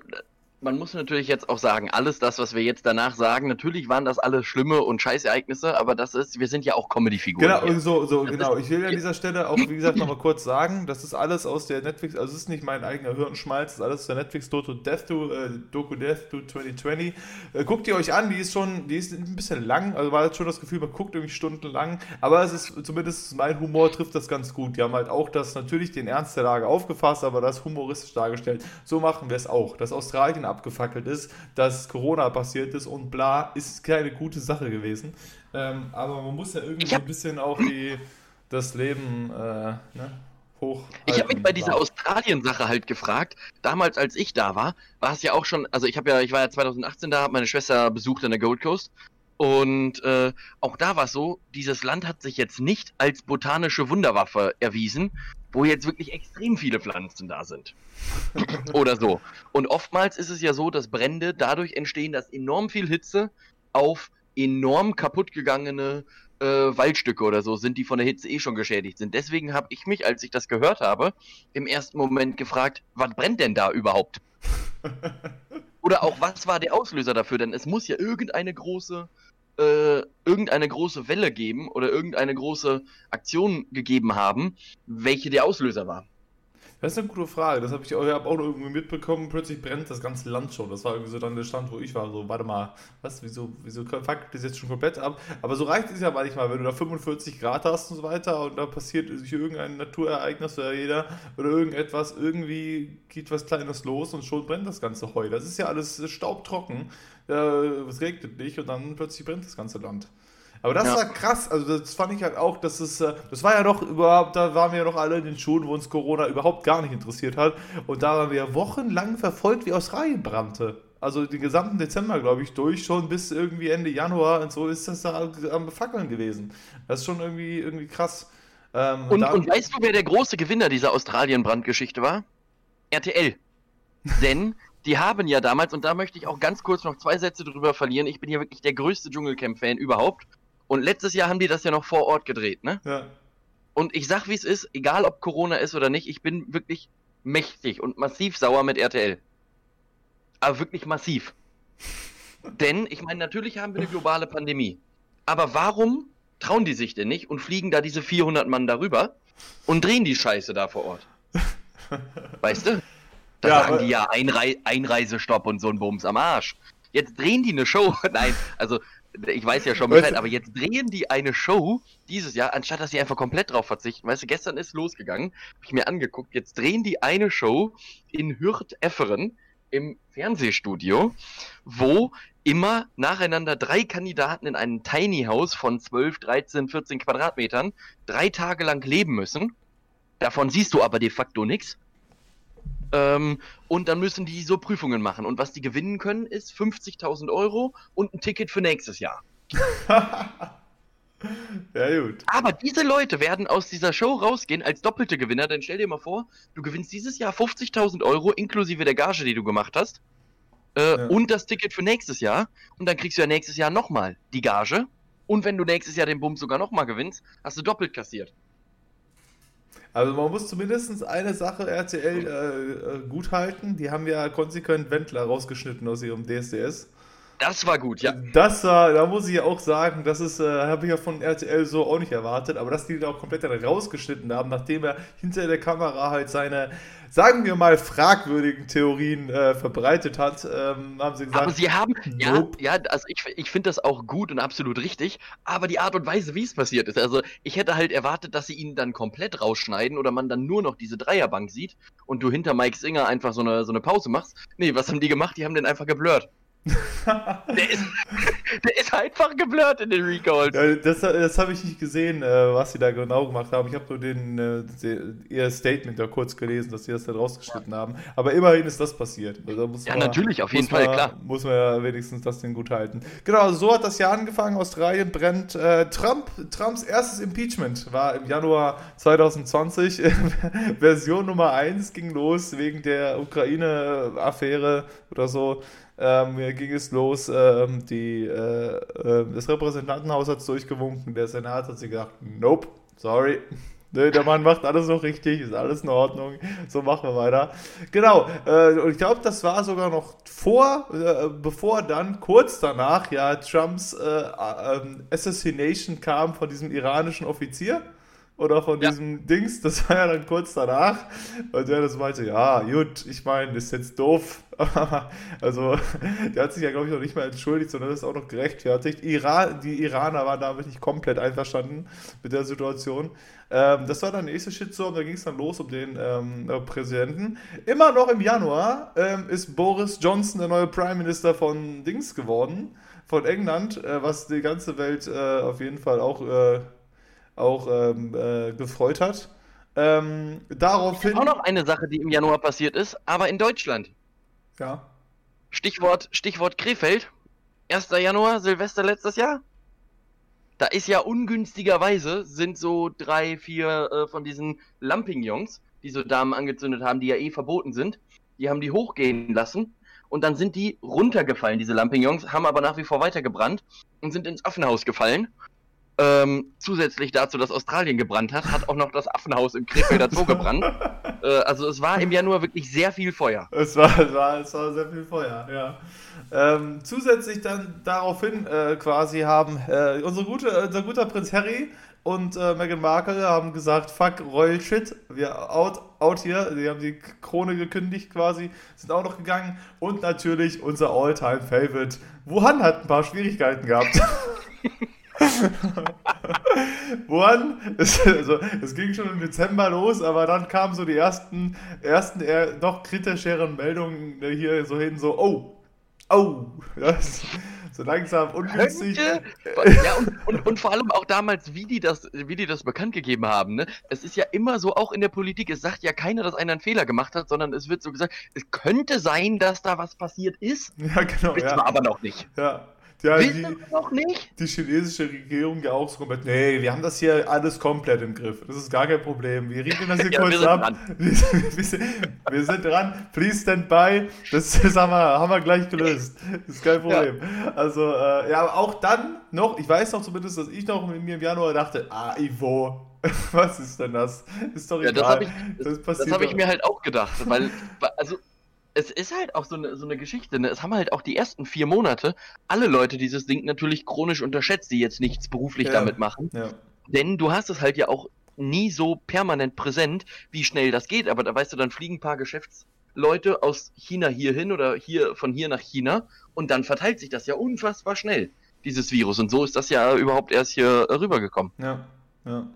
man muss natürlich jetzt auch sagen, alles das, was wir jetzt danach sagen, natürlich waren das alles schlimme und Scheißereignisse, aber das ist, wir sind ja auch Comedy-Figuren. Genau, hier. so, so, Das genau. Ich will an dieser Stelle auch, wie gesagt, nochmal kurz sagen, das ist alles aus der Netflix, also es ist nicht mein eigener Hirnschmalz, das ist alles aus der Netflix Doku Death to, äh, Doku Death to 2020. Äh, guckt ihr euch an, die ist schon, die ist ein bisschen lang, also war jetzt schon das Gefühl, man guckt irgendwie stundenlang, aber es ist, zumindest mein Humor trifft das ganz gut. Die haben halt auch das, natürlich den Ernst der Lage aufgefasst, aber das humoristisch dargestellt. So machen wir es auch. Dass Australien abgefackelt ist, dass Corona passiert ist und bla, ist keine gute Sache gewesen. Ähm, aber man muss ja irgendwie so ein bisschen auch die, das Leben äh, ne, hoch. Ich habe mich bei dieser Australien-Sache halt gefragt, damals als ich da war, war es ja auch schon, also ich habe ja, ich war ja 2018 da, habe meine Schwester besucht an der Gold Coast und äh, auch da war es so, dieses Land hat sich jetzt nicht als botanische Wunderwaffe erwiesen, wo jetzt wirklich extrem viele Pflanzen da sind. [laughs] Oder so. Und oftmals ist es ja so, dass Brände dadurch entstehen, dass enorm viel Hitze auf enorm kaputtgegangene äh, Waldstücke oder so sind, die von der Hitze eh schon geschädigt sind. Deswegen habe ich mich, als ich das gehört habe, im ersten Moment gefragt, was brennt denn da überhaupt? [laughs] Oder auch, was war der Auslöser dafür? Denn es muss ja irgendeine große, äh, irgendeine große Welle geben oder irgendeine große Aktion gegeben haben, welche der Auslöser war. Das ist eine gute Frage. Das habe ich auch, hab auch irgendwie mitbekommen. Plötzlich brennt das ganze Land schon. Das war irgendwie so dann der Stand, wo ich war. So, warte mal, was, wieso, wieso fuckt das jetzt schon komplett ab? Aber so reicht es ja manchmal, wenn du da 45 Grad hast und so weiter und da passiert sich irgendein Naturereignis oder jeder oder irgendetwas, irgendwie geht was Kleines los und schon brennt das ganze Heu. Das ist ja alles staubtrocken. Äh, es regnet nicht und dann plötzlich brennt das ganze Land. Aber das Ja. war krass, also das fand ich halt auch, dass es, äh, das war ja doch überhaupt, da waren wir ja noch alle in den Schulen, wo uns Corona überhaupt gar nicht interessiert hat. Und da waren wir ja wochenlang verfolgt, wie Australien brannte. Also den gesamten Dezember, glaube ich, durch, schon bis irgendwie Ende Januar und so ist das da am Fackeln gewesen. Das ist schon irgendwie, irgendwie krass. Ähm, Und, und weißt du, wer der große Gewinner dieser Australien-Brandgeschichte war? RTL. [laughs] Denn die haben ja damals, und da möchte ich auch ganz kurz noch zwei Sätze drüber verlieren, ich bin hier wirklich der größte Dschungelcamp-Fan überhaupt. Und letztes Jahr haben die das ja noch vor Ort gedreht, ne? ja. Und ich sag, wie es ist, egal ob Corona ist oder nicht, ich bin wirklich mächtig und massiv sauer mit RTL. Aber wirklich massiv. [laughs] Denn, ich meine, natürlich haben wir eine globale Pandemie. Aber warum trauen die sich denn nicht und fliegen da diese 400 Mann darüber und drehen die Scheiße da vor Ort? Weißt du? Da Ja, sagen die ja Einrei Einreisestopp und so ein Bums am Arsch. Jetzt drehen die eine Show. [laughs] Nein, also ich weiß ja schon Weißt Bescheid, du- aber jetzt drehen die eine Show dieses Jahr, anstatt dass sie einfach komplett drauf verzichten. Weißt du, gestern ist losgegangen, habe ich mir angeguckt, jetzt drehen die eine Show in Hürth-Efferen im Fernsehstudio, wo immer nacheinander drei Kandidaten in einem Tiny House von 12, 13, 14 Quadratmetern drei Tage lang leben müssen. Davon siehst du aber de facto nichts. Ähm, und dann müssen die so Prüfungen machen. Und was die gewinnen können, ist 50.000 Euro und ein Ticket für nächstes Jahr. [laughs] ja, gut. Aber diese Leute werden aus dieser Show rausgehen als doppelte Gewinner. Denn stell dir mal vor, du gewinnst dieses Jahr 50.000 Euro inklusive der Gage, die du gemacht hast. Äh, Ja. Und das Ticket für nächstes Jahr. Und dann kriegst du ja nächstes Jahr nochmal die Gage. Und wenn du nächstes Jahr den Bums sogar nochmal gewinnst, hast du doppelt kassiert. Also man muss zumindest eine Sache RTL äh, äh, gut halten. Die haben ja konsequent Wendler rausgeschnitten aus ihrem DSDS. Das war gut, ja. Das war, da muss ich ja auch sagen, das ist, äh, habe ich ja von RTL so auch nicht erwartet, aber dass die da auch komplett dann rausgeschnitten haben, nachdem er hinter der Kamera halt seine, sagen wir mal, fragwürdigen Theorien äh, verbreitet hat, ähm, haben sie gesagt. Aber sie haben, nope. ja, ja, also ich, ich finde das auch gut und absolut richtig, aber die Art und Weise, wie es passiert ist, also ich hätte halt erwartet, dass sie ihn dann komplett rausschneiden oder man dann nur noch diese Dreierbank sieht und du hinter Mike Singer einfach so eine, so eine Pause machst. Nee, was haben die gemacht? Die haben den einfach geblurrt der, ist, [laughs] der ist einfach geblurrt in den Recalls. Ja, das das habe ich nicht gesehen, äh, was sie da genau gemacht haben. Ich habe nur den, äh, ihr Statement da kurz gelesen, dass sie das da rausgeschnitten ja. haben. Aber immerhin ist das passiert. Also ja, man, natürlich, auf jeden Fall, man, klar. Muss man ja wenigstens das Ding gut halten. Genau, so hat das Jahr angefangen. Australien brennt. Äh, Trump, Trumps erstes Impeachment war im Januar 2020. [laughs] Version Nummer 1 ging los wegen der Ukraine-Affäre oder so ähm, ging es los, ähm, die, äh, äh, das Repräsentantenhaus hat es durchgewunken, der Senat hat sich gedacht, nope, sorry, [laughs] Nö, der Mann macht alles noch richtig, ist alles in Ordnung. So machen wir weiter. Genau. Äh, und ich glaube, das war sogar noch vor, äh, bevor dann kurz danach ja Trumps äh, äh ähm, Assassination kam von diesem iranischen Offizier oder von ja. diesem Dings, das war ja dann kurz danach. Und der das meinte, ja, gut, ich meine, das ist jetzt doof. [laughs] also, der hat sich ja, glaube ich, noch nicht mal entschuldigt, sondern das ist auch noch gerechtfertigt. Iran, die Iraner waren damit nicht komplett einverstanden mit der Situation. Ähm, das war dann der nächste Shitstorm, da ging es dann los um den ähm, Präsidenten. Immer noch im Januar ähm, ist Boris Johnson der neue Prime Minister von Dings geworden, von England, äh, was die ganze Welt äh, auf jeden Fall auch. Äh, auch ähm, äh, gefreut hat. Ähm, daraufhin. Auch noch eine Sache, die im Januar passiert ist, aber in Deutschland. Ja. Stichwort, Stichwort Krefeld. 1. Januar, Silvester letztes Jahr. Da ist ja ungünstigerweise sind so drei, vier äh, von diesen Lamping-Jungs, die so Damen angezündet haben, die ja eh verboten sind, die haben die hochgehen lassen und dann sind die runtergefallen, diese Lampignons, haben aber nach wie vor weitergebrannt und sind ins Affenhaus gefallen ähm, zusätzlich dazu, dass Australien gebrannt hat, hat auch noch das Affenhaus im Krefelder Zoo gebrannt. [laughs] äh, also es war im Januar wirklich sehr viel Feuer. Es war, es war, es war sehr viel Feuer, ja. Ähm, zusätzlich dann daraufhin äh, quasi haben äh, unsere gute, unser guter Prinz Harry und äh, Meghan Markle haben gesagt, fuck Royal Shit, wir out, out hier, die haben die Krone gekündigt quasi, sind auch noch gegangen und natürlich unser All-Time Favorite, Wuhan hat ein paar Schwierigkeiten gehabt. [laughs] Woran? Es, also, es ging schon im Dezember los, aber dann kamen so die ersten, ersten eher noch kritischeren Meldungen hier so hin, so, oh, oh, das, so langsam ungünstig. Ja, und, und, und, vor allem auch damals, wie die, das, wie die das bekannt gegeben haben. Ne? Es ist ja immer so, auch in der Politik, es sagt ja keiner, dass einer einen Fehler gemacht hat, sondern es wird so gesagt, es könnte sein, dass da was passiert ist. Ja, genau. Wissen ja. wir aber noch nicht. Ja, ja, die, noch nicht? Die chinesische Regierung ja auch so komplett, nee, wir haben das hier alles komplett im Griff. Das ist gar kein Problem. Wir regeln das hier [laughs] ja, kurz [laughs] wir ab. Wir, wir, sind, wir, sind dran. Please stand by. Das, [laughs] das haben, wir, haben wir gleich gelöst. Das ist kein Problem. Ja. Also, äh, ja, aber auch dann noch, ich weiß noch zumindest, dass ich noch in mir im Januar dachte, ah, Ivo, was ist denn das? Ist doch egal. Ja, das habe ich, das das hab ich mir halt auch gedacht, weil, also es ist halt auch so eine, so eine Geschichte. Ne? Es haben halt auch die ersten vier Monate alle Leute dieses Ding natürlich chronisch unterschätzt, die jetzt nichts beruflich ja, damit machen. Ja. Denn du hast es halt ja auch nie so permanent präsent, wie schnell das geht. Aber da weißt du, dann fliegen ein paar Geschäftsleute aus China hierhin oder hier von hier nach China und dann verteilt sich das ja unfassbar schnell, dieses Virus. Und so ist das ja überhaupt erst hier rübergekommen. Ja, ja.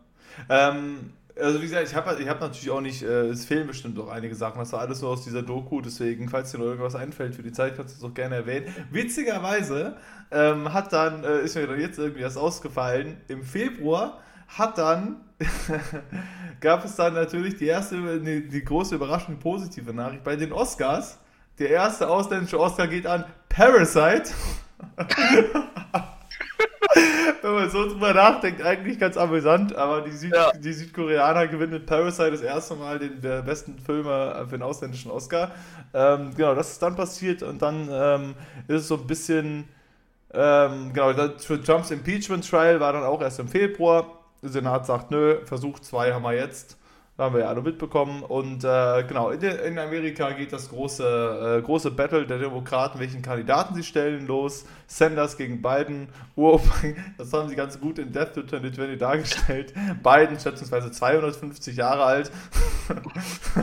Ähm, also wie gesagt, ich habe ich hab natürlich auch nicht, äh, es fehlen bestimmt auch einige Sachen. Das war alles nur aus dieser Doku, deswegen, falls dir noch irgendwas einfällt für die Zeit, kannst du es auch gerne erwähnen. Witzigerweise ähm, hat dann, äh, ist mir jetzt irgendwie das ausgefallen, im Februar hat dann, [laughs] gab es dann natürlich die erste, die, die große Überraschung, die positive Nachricht bei den Oscars. Der erste ausländische Oscar geht an Parasite. [laughs] [laughs] Wenn man so drüber nachdenkt, eigentlich ganz amüsant, aber die, Süd ja. die Südkoreaner gewinnen mit Parasite das erste Mal den der besten Film für den ausländischen Oscar. Ähm, genau, das ist dann passiert und dann ähm, ist es so ein bisschen, ähm, genau, für Trumps Impeachment Trial war dann auch erst im Februar. Der Senat sagt, nö, Versuch 2 haben wir jetzt. Haben wir ja alle mitbekommen. Und äh, genau, in, in, Amerika geht das große, äh, große Battle der Demokraten, welchen Kandidaten sie stellen, los. Sanders gegen Biden. [laughs] das haben sie ganz gut in Death to 2020 dargestellt. Biden schätzungsweise 250 Jahre alt. [laughs] das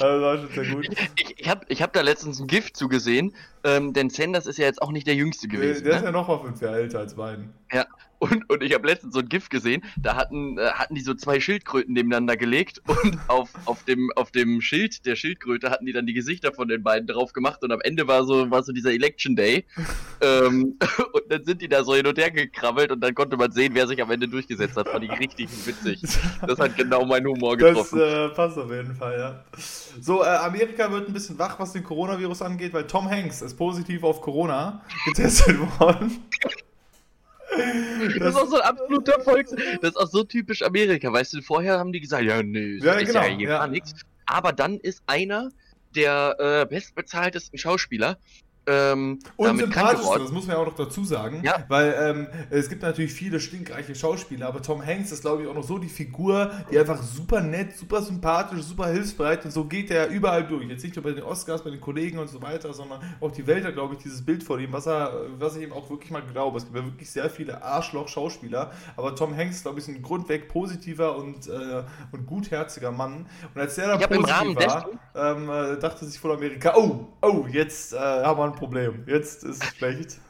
war schon sehr gut. Ich, ich habe ich hab da letztens ein Gift zugesehen, ähm, denn Sanders ist ja jetzt auch nicht der Jüngste gewesen. Der, der ne? ist ja noch mal fünf Jahre älter als Biden. Ja, und, und ich habe letztens so ein GIF gesehen, da hatten, äh, hatten die so zwei Schildkröten nebeneinander gelegt und [laughs] auf, auf, dem, auf dem Schild der Schildkröte hatten die dann die Gesichter von den beiden drauf gemacht und am Ende war so, war so dieser Election Day. ähm, [laughs] und dann sind die da so hin und her gekrabbelt und dann konnte man sehen, wer sich am Ende durchgesetzt hat. Fand ich richtig witzig. Das hat genau meinen Humor getroffen. Das äh, passt auf jeden Fall, ja. So, äh, Amerika wird ein bisschen wach, was den Coronavirus angeht, weil Tom Hanks ist positiv auf Corona getestet [laughs] worden. Das, ist auch so ein absoluter [laughs] Volks. Das ist auch so typisch Amerika. Weißt du, vorher haben die gesagt, ja, nee, ja, ist genau, ja hier ja. gar nichts. Aber dann ist einer der äh, bestbezahltesten Schauspieler ähm, und sympathischste, das muss man ja auch noch dazu sagen, ja. weil ähm, es gibt natürlich viele stinkreiche Schauspieler, aber Tom Hanks ist, glaube ich, auch noch so die Figur, die einfach super nett, super sympathisch, super hilfsbereit und so geht er überall durch. Jetzt nicht nur bei den Oscars, bei den Kollegen und so weiter, sondern auch die Welt hat, glaube ich, dieses Bild vor ihm, was, er, was ich ihm auch wirklich mal glaube. Es gibt ja wirklich sehr viele Arschloch-Schauspieler, aber Tom Hanks ist, glaube ich, ein grundweg positiver und, äh, und gutherziger Mann. Und als der da positiv war, ähm, äh, dachte sich voll Amerika, oh, oh, jetzt äh, haben wir ein Problem. Jetzt ist es schlecht.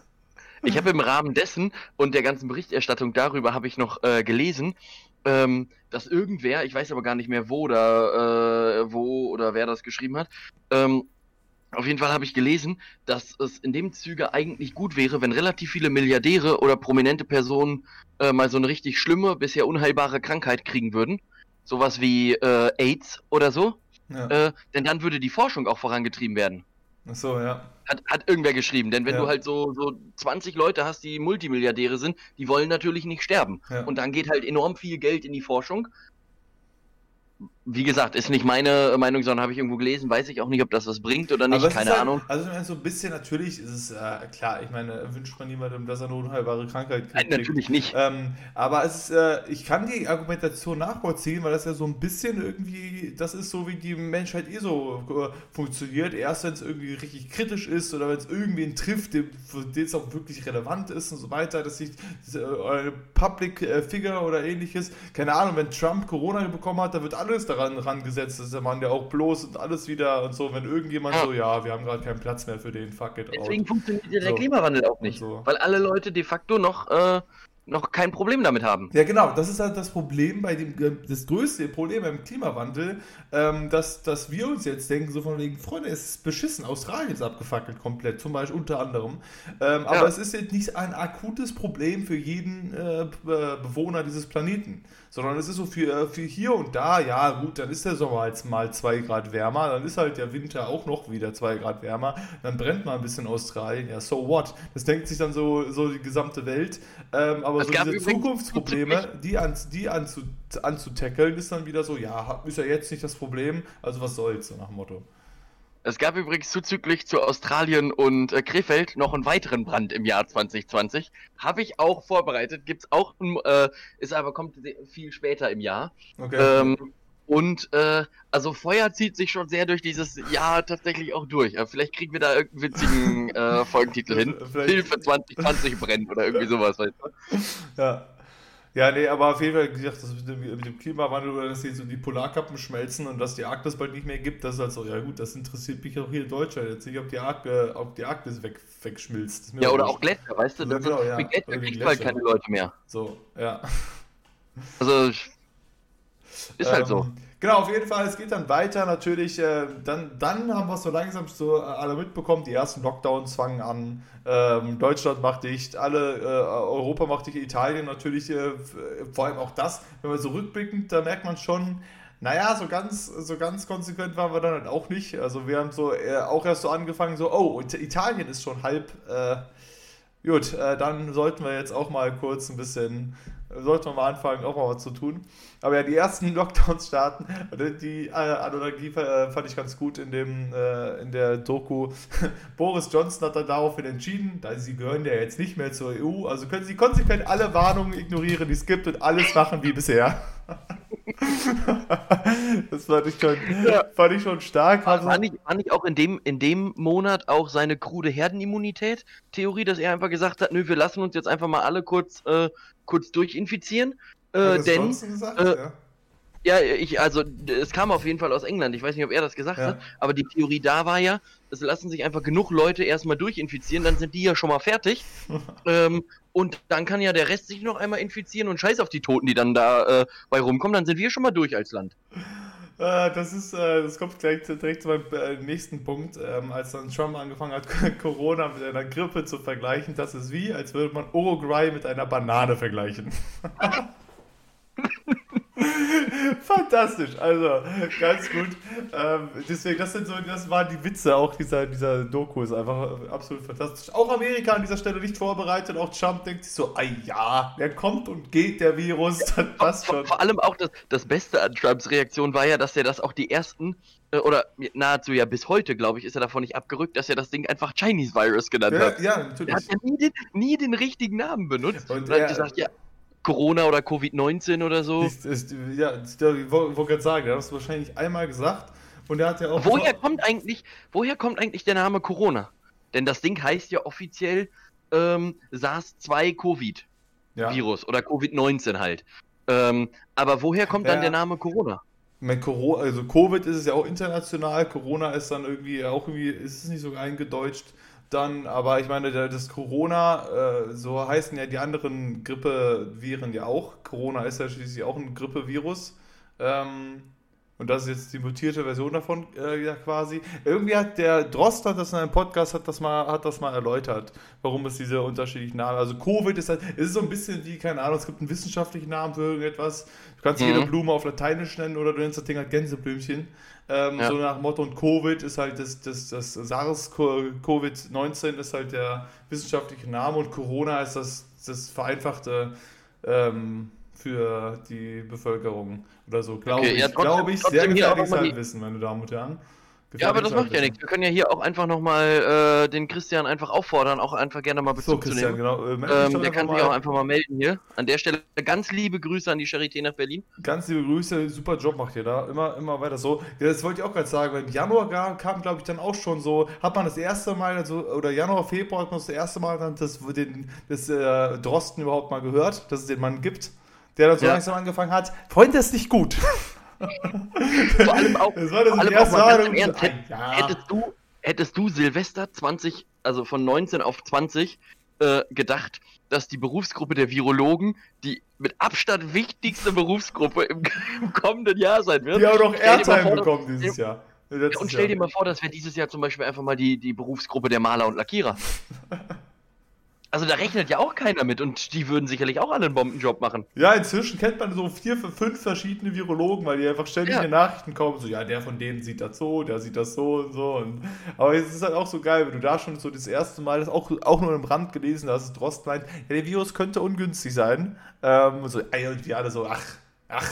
Ich habe im Rahmen dessen und der ganzen Berichterstattung darüber habe ich noch äh, gelesen, ähm, dass irgendwer, ich weiß aber gar nicht mehr wo oder äh, wo oder wer das geschrieben hat, ähm, auf jeden Fall habe ich gelesen, dass es in dem Züge eigentlich gut wäre, wenn relativ viele Milliardäre oder prominente Personen äh, mal so eine richtig schlimme, bisher unheilbare Krankheit kriegen würden. Sowas wie äh, AIDS oder so. Ja. Äh, denn dann würde die Forschung auch vorangetrieben werden. Ach so, ja. Hat, hat irgendwer geschrieben, denn wenn ja. du halt so, so 20 Leute hast, die Multimilliardäre sind, die wollen natürlich nicht sterben. Ja. Und dann geht halt enorm viel Geld in die Forschung wie gesagt, ist nicht meine Meinung, sondern habe ich irgendwo gelesen, weiß ich auch nicht, ob das was bringt oder nicht, keine halt, Ahnung. Also so ein bisschen natürlich ist es äh, klar, ich meine, wünscht man niemandem, dass er eine unheilbare Krankheit kriegt. Nein, natürlich nicht. Ähm, aber es ist, äh, ich kann die Argumentation nachvollziehen, weil das ja so ein bisschen irgendwie, das ist so, wie die Menschheit eh so äh, funktioniert. Erst wenn es irgendwie richtig kritisch ist oder wenn es irgendwen trifft, dem, für den es auch wirklich relevant ist und so weiter, dass sich äh, eine Public äh, Figure oder ähnliches, keine Ahnung, wenn Trump Corona bekommen hat, da wird alles daran rangesetzt ist, der Mann, der auch bloß und alles wieder und so, wenn irgendjemand ja. so, ja, wir haben gerade keinen Platz mehr für den, fuck it Deswegen out. funktioniert der so. Klimawandel auch nicht, so. weil alle Leute de facto noch äh, noch kein Problem damit haben. Ja, genau, das ist halt das Problem bei dem, äh, das größte Problem beim Klimawandel, ähm, dass, dass wir uns jetzt denken, so von wegen, Freunde, es ist beschissen, Australien ist abgefackelt komplett, zum Beispiel unter anderem. Ähm, ja. Aber es ist jetzt nicht ein akutes Problem für jeden äh, Bewohner dieses Planeten, sondern es ist so für, äh, für hier und da, ja gut, dann ist der Sommer jetzt mal zwei Grad wärmer, dann ist halt der Winter auch noch wieder zwei Grad wärmer, dann brennt mal ein bisschen Australien, ja, so what? Das denkt sich dann so, so die gesamte Welt. Ähm, aber so diese Zukunftsprobleme, die, an, die anzu, anzutackeln, ist dann wieder so, ja, ist ja jetzt nicht das Problem, also was soll's, so nach dem Motto. Es gab übrigens zuzüglich zu Australien und äh, Krefeld noch einen weiteren Brand im Jahr 2020. Habe ich auch vorbereitet. Gibt's auch, äh, ist aber kommt viel später im Jahr. Okay. Ähm, und äh, also Feuer zieht sich schon sehr durch dieses Jahr tatsächlich auch durch. Aber vielleicht kriegen wir da irgendeinen witzigen äh, Folgentitel [laughs] hin. Vielleicht. Hilfe 2020 brennt oder irgendwie sowas, weißt du? Ja. Ja, nee, aber auf jeden Fall gesagt, das mit dem, mit dem Klimawandel oder dass jetzt so die Polarkappen schmelzen und dass die Arktis bald nicht mehr gibt, das ist halt so, ja gut, das interessiert mich auch hier in Deutschland jetzt nicht, ob die, Ark, ob die Arktis weg, wegschmilzt. Ja, oder auch Gletscher, weißt du, das genau, ja, Gletscher kriegt halt keine Leute mehr. So, ja. Also, [laughs] ist halt ähm, so. Genau, auf jeden Fall, es geht dann weiter natürlich. Äh, dann, dann haben wir es so langsam so äh, alle mitbekommen, die ersten Lockdowns fangen an. Ähm, Deutschland macht dicht, alle, äh, Europa macht dicht, Italien natürlich, äh, vor allem auch das, wenn wir so rückblickend, da merkt man schon, naja, so ganz, so ganz konsequent waren wir dann halt auch nicht. Also wir haben so äh, auch erst so angefangen, so, oh, Italien ist schon halb. Äh, gut, dann sollten wir jetzt auch mal kurz ein bisschen sollte man mal anfangen, auch mal was zu tun. Aber ja, die ersten [laughs] Lockdowns starten, die äh, Analogie äh, fand ich ganz gut in, dem, äh, in der Doku. [laughs] Boris Johnson hat dann daraufhin entschieden, da sie gehören ja jetzt nicht mehr zur EU, also können sie konsequent alle Warnungen ignorieren, die es gibt und alles machen wie bisher. [laughs] [laughs] das fand ich schon, ja. fand ich schon stark. War, war, nicht, war nicht auch in dem, in dem Monat auch seine krude Herdenimmunität-Theorie, dass er einfach gesagt hat, nö, wir lassen uns jetzt einfach mal alle kurz, äh, kurz durchinfizieren. Äh, denn, gesagt, äh, ja. Ja, ich, also es kam auf jeden Fall aus England. Ich weiß nicht, ob er das gesagt ja. hat, aber die Theorie da war ja, es lassen sich einfach genug Leute erstmal durchinfizieren, dann sind die ja schon mal fertig. [laughs] ähm, und dann kann ja der Rest sich noch einmal infizieren und scheiß auf die Toten, die dann da äh, bei rumkommen, dann sind wir schon mal durch als Land. Äh, das ist, äh, das kommt gleich direkt zu meinem äh, nächsten Punkt. Ähm, als dann Trump angefangen hat, [laughs] Corona mit einer Grippe zu vergleichen, das ist wie, als würde man Uruguay mit einer Banane vergleichen. [laughs] [laughs] Fantastisch, also ganz gut. Ähm, deswegen, das sind so, das waren die Witze auch dieser, dieser Doku, ist einfach absolut fantastisch. Auch Amerika an dieser Stelle nicht vorbereitet, auch Trump denkt sich so, ah ja, der kommt und geht, der Virus, das passt schon. Vor, allem auch das, das Beste an Trumps Reaktion war ja, dass er das auch die ersten äh, oder nahezu ja bis heute, glaube ich, ist er davon nicht abgerückt, dass er das Ding einfach Chinese Virus genannt ja, hat. Ja, natürlich. Er hat ja nie den, nie den richtigen Namen benutzt. Und, und er hat gesagt, ja, Corona oder Covid-19 oder so. Ist, ist, ja, ich wollte gerade sagen, er hat es wahrscheinlich einmal gesagt und er hat ja auch. Woher kommt eigentlich, woher kommt eigentlich der Name Corona? Denn das Ding heißt ja offiziell ähm, SARS-2-Covid-Virus ja. oder Covid-19 halt. Ähm, aber woher kommt ja. dann der Name Corona? Mein Corona, also Covid ist es ja auch international, Corona ist dann irgendwie auch irgendwie, ist es nicht so eingedeutscht. Dann, aber ich meine, das Corona, äh, so heißen ja die anderen Grippeviren ja auch. Corona ist ja schließlich auch ein Grippevirus. Ähm, und das ist jetzt die mutierte Version davon, äh, ja quasi. Irgendwie hat der Drost hat das in einem Podcast hat das mal, hat das mal erläutert, warum es diese unterschiedlichen Namen. Also Covid ist halt, es ist so ein bisschen wie, keine Ahnung, es gibt einen wissenschaftlichen Namen für irgendetwas. Du kannst mhm. jede Blume auf Lateinisch nennen oder du nennst das Ding halt Gänseblümchen. Ähm, ja. So nach Motto und Covid ist halt das, das, das SARS-Covid-19 ist halt der wissenschaftliche Name und Corona ist das, das vereinfachte ähm, für die Bevölkerung oder so. Glaube okay, ich, ja, glaube ich, sehr gefährliches Halbwissen, meine Damen und Herren. Ja, aber das macht ja nichts. Wir können ja hier auch einfach nochmal äh, den Christian einfach auffordern, auch einfach gerne mal Bezug so, zu nehmen. Genau. Äh, ähm, der kann sich auch einfach mal melden hier. An der Stelle ganz liebe Grüße an die Charité nach Berlin. Ganz liebe Grüße, super Job macht ihr da. Immer, immer weiter so. Ja, das wollte ich auch gerade sagen, weil im Januar kam, glaube ich, dann auch schon so, hat man das erste Mal, also, oder Januar, Februar hat man das erste Mal dann das, den, das äh, Drosten überhaupt mal gehört, dass es den Mann gibt, der dann so ja. langsam angefangen hat. Freund, das ist nicht gut. Vor allem auch, das war das vor allem auch mal im Ernst, hätt, ja. hättest, du, hättest du Silvester 20, also von 19 auf 20, äh, gedacht, dass die Berufsgruppe der Virologen die mit Abstand wichtigste Berufsgruppe im, [laughs] im kommenden Jahr sein wird? Die auch noch Airtime bekommen dieses Jahr. und stell dir mal vor, das wäre dieses Jahr zum Beispiel einfach mal die, die Berufsgruppe der Maler und Lackierer. [laughs] Also da rechnet ja auch keiner mit und die würden sicherlich auch alle einen Bombenjob machen. Ja, inzwischen kennt man so vier, fünf verschiedene Virologen, weil die einfach ständig ja. in Nachrichten kommen, so, ja, der von denen sieht das so, der sieht das so und so. Und, aber es ist halt auch so geil, wenn du da schon so das erste Mal, das auch, auch nur im Rand gelesen hast, Drost meint, ja, der Virus könnte ungünstig sein. Ähm, und so, ey, und die alle so, ach, ach,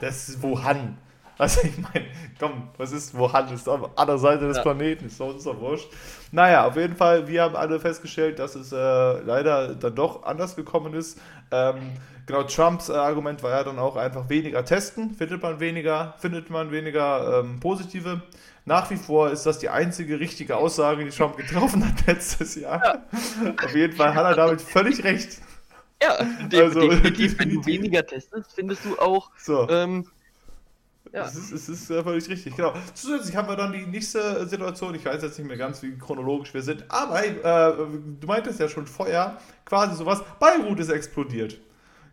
das ist Wuhan. Also ich meine, komm, was ist Wuhan? Ist auf der Seite des ja. Planeten, ist doch, ist doch wurscht. Naja, auf jeden Fall, wir haben alle festgestellt, dass es äh, leider dann doch anders gekommen ist. Ähm, genau, Trumps äh, Argument war ja dann auch einfach weniger testen. Findet man weniger, findet man weniger ähm, positive. Nach wie vor ist das die einzige richtige Aussage, die Trump getroffen hat [laughs] letztes Jahr. Ja. Auf jeden Fall hat er damit völlig recht. Ja, also, definitiv, wenn du [laughs] weniger testest, findest du auch so. ähm, ja. Es ist, es ist äh, völlig richtig, genau. Zusätzlich haben wir dann die nächste Situation, ich weiß jetzt nicht mehr ganz, wie chronologisch wir sind, aber äh, du meintest ja schon vorher, quasi sowas, Beirut ist explodiert.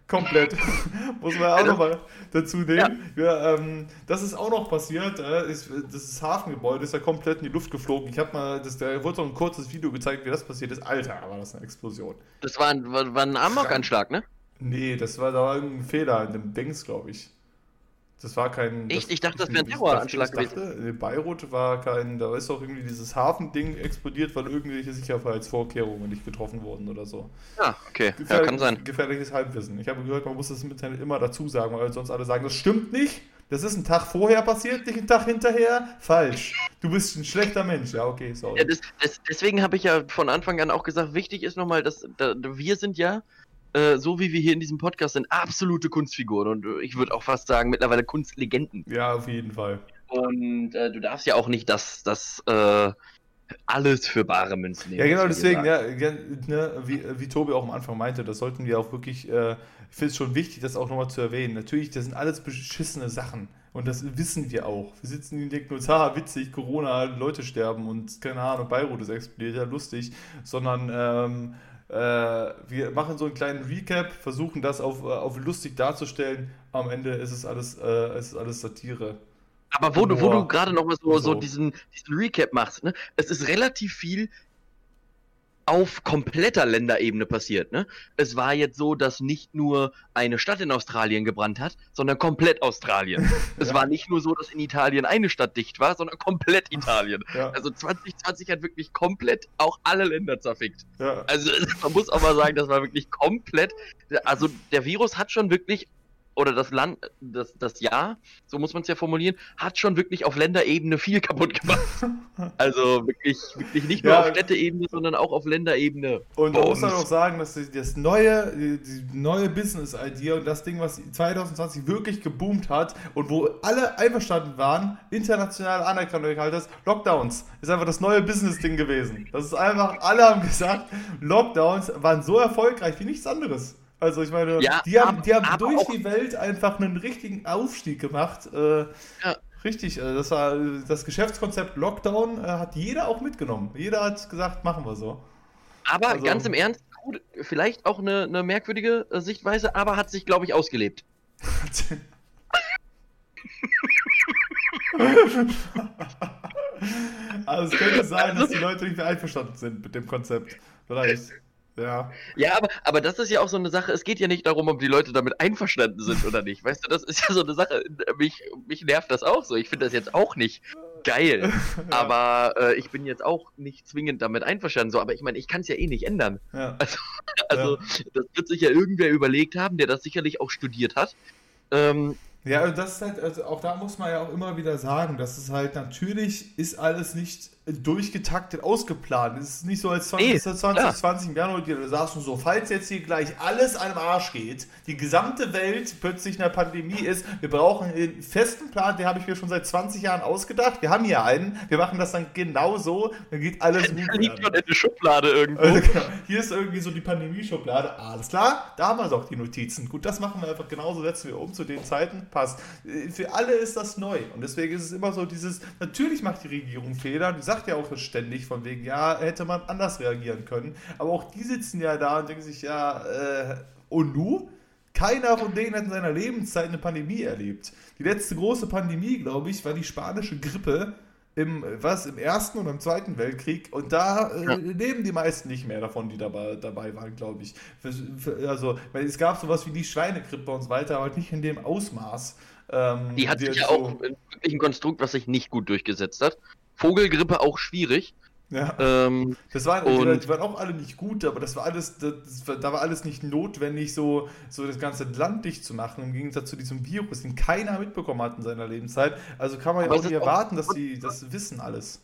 Komplett. [laughs] Muss man ja auch nochmal dazu nehmen. Ja. ja ähm, das ist auch noch passiert. Äh, ist, das Hafengebäude ist ja komplett in die Luft geflogen. Ich habe mal, das, da wurde so ein kurzes Video gezeigt, wie das passiert ist. Alter, war das eine Explosion. Das war ein, war, war ein Amok-Anschlag, ne? Nee, das war, da war irgendein Fehler in dem Dings, glaube ich. Das war kein. Echt? Ich dachte, das wäre ein Terroranschlag gewesen. In Beirut war kein. Da ist doch irgendwie dieses Hafending explodiert, weil irgendwelche Sicherheitsvorkehrungen nicht getroffen wurden oder so. Ja, okay. Gefähr ja, kann sein. Gefährliches Halbwissen. Ich habe gehört, man muss das im Internet immer dazu sagen, weil sonst alle sagen, das stimmt nicht. Das ist ein Tag vorher passiert, nicht ein Tag hinterher. Falsch. Du bist ein schlechter Mensch. Ja, okay, sorry. Ja, das, das, deswegen habe ich ja von Anfang an auch gesagt, wichtig ist nochmal, dass da, wir sind ja äh, so wie wir hier in diesem Podcast sind, absolute Kunstfiguren und äh, ich würde auch fast sagen, mittlerweile Kunstlegenden. Ja, auf jeden Fall. Und äh, du darfst ja auch nicht das, das äh, alles für bare Münzen nehmen. Ja, genau, deswegen, ja, ne, wie, wie Tobi auch am Anfang meinte, das sollten wir auch wirklich, äh, ich finde es schon wichtig, das auch nochmal zu erwähnen. Natürlich, das sind alles beschissene Sachen. Und das wissen wir auch. Wir sitzen und denken uns, haha, witzig, Corona, Leute sterben und keine Ahnung, Beirut ist explodiert, ja, lustig. Sondern ähm, äh, wir machen so einen kleinen Recap, versuchen das auf, äh, auf lustig darzustellen. Am Ende ist es alles, äh, ist alles Satire. Aber wo du, wo du gerade noch mal so, so diesen, diesen Recap machst, ne? es ist relativ viel auf kompletter Länderebene passiert. Ne? Es war jetzt so, dass nicht nur eine Stadt in Australien gebrannt hat, sondern komplett Australien. [laughs] es ja. war nicht nur so, dass in Italien eine Stadt dicht war, sondern komplett Italien. Ja. Also 2020 hat wirklich komplett auch alle Länder zerfickt. Ja. Also [laughs] man muss auch mal sagen, das war wirklich komplett. Also der Virus hat schon wirklich oder das Land, das, das Jahr, so muss man es ja formulieren, hat schon wirklich auf Länderebene viel kaputt gemacht. [laughs] also wirklich, wirklich nicht nur ja, auf Städteebene, sondern auch auf Länderebene. Und man muss halt auch sagen, dass das neue, die neue Business-Idea und das Ding, was 2020 wirklich geboomt hat und wo alle einverstanden waren, international anerkannt halt das Lockdowns, ist einfach das neue Business-Ding gewesen. Das ist einfach, alle haben gesagt, Lockdowns waren so erfolgreich wie nichts anderes. Also ich meine, ja, die haben, die haben durch die Welt einfach einen richtigen Aufstieg gemacht. Äh, ja. Richtig, äh, das war das Geschäftskonzept Lockdown äh, hat jeder auch mitgenommen. Jeder hat gesagt, machen wir so. Aber also, ganz im Ernst, gut, vielleicht auch eine, eine merkwürdige äh, Sichtweise, aber hat sich, glaube ich, ausgelebt. [laughs] also es könnte sein, dass die Leute nicht mehr einverstanden sind mit dem Konzept. Vielleicht. Ja. Ja, aber, aber das ist ja auch so eine Sache, es geht ja nicht darum, ob die Leute damit einverstanden sind oder nicht. Weißt du, das ist ja so eine Sache, mich, mich nervt das auch so. Ich finde das jetzt auch nicht geil. [laughs] Ja. Aber äh, ich bin jetzt auch nicht zwingend damit einverstanden. So, aber ich meine, ich kann es ja eh nicht ändern. Ja. [laughs] Also, also ja. das wird sich ja irgendwer überlegt haben, der das sicherlich auch studiert hat. Ähm, ja, und das ist halt, also auch da muss man ja auch immer wieder sagen, dass es halt natürlich ist alles nicht durchgetaktet ausgeplant. Es ist nicht so als 20, nee, 2020 im Januar, da du so, falls jetzt hier gleich alles einem Arsch geht, die gesamte Welt plötzlich in der Pandemie ist, wir brauchen einen festen Plan, den habe ich mir schon seit 20 Jahren ausgedacht. Wir haben hier einen, wir machen das dann genau so, dann geht alles gut. Da liegt in der Schublade irgendwo. Also, genau, hier ist irgendwie so die Pandemie-Schublade. Alles klar, da haben wir doch die Notizen. Gut, das machen wir einfach genauso, setzen wir um zu den Zeiten, passt. Für alle ist das neu und deswegen ist es immer so dieses, natürlich macht die Regierung Fehler, die sagt sagt ja auch ständig von wegen, ja, hätte man anders reagieren können. Aber auch die sitzen ja da und denken sich, ja, äh, und du? Keiner von denen hat in seiner Lebenszeit eine Pandemie erlebt. Die letzte große Pandemie, glaube ich, war die spanische Grippe im, was, im Ersten und im Zweiten Weltkrieg. Und da äh, ja. leben die meisten nicht mehr davon, die dabei, dabei waren, glaube ich. Also, weil es gab sowas wie die Schweinegrippe und so weiter, aber nicht in dem Ausmaß. Ähm, die hat sich ja so auch wirklich ein Konstrukt, was sich nicht gut durchgesetzt hat. Vogelgrippe auch schwierig. Ja. Ähm, das waren, und, die waren auch alle nicht gut, aber das war alles, das, da war alles nicht notwendig, so, so das ganze Land dicht zu machen, im Gegensatz zu diesem Virus, den keiner mitbekommen hat in seiner Lebenszeit. Also kann man ja auch nicht erwarten, dass sie das wissen alles.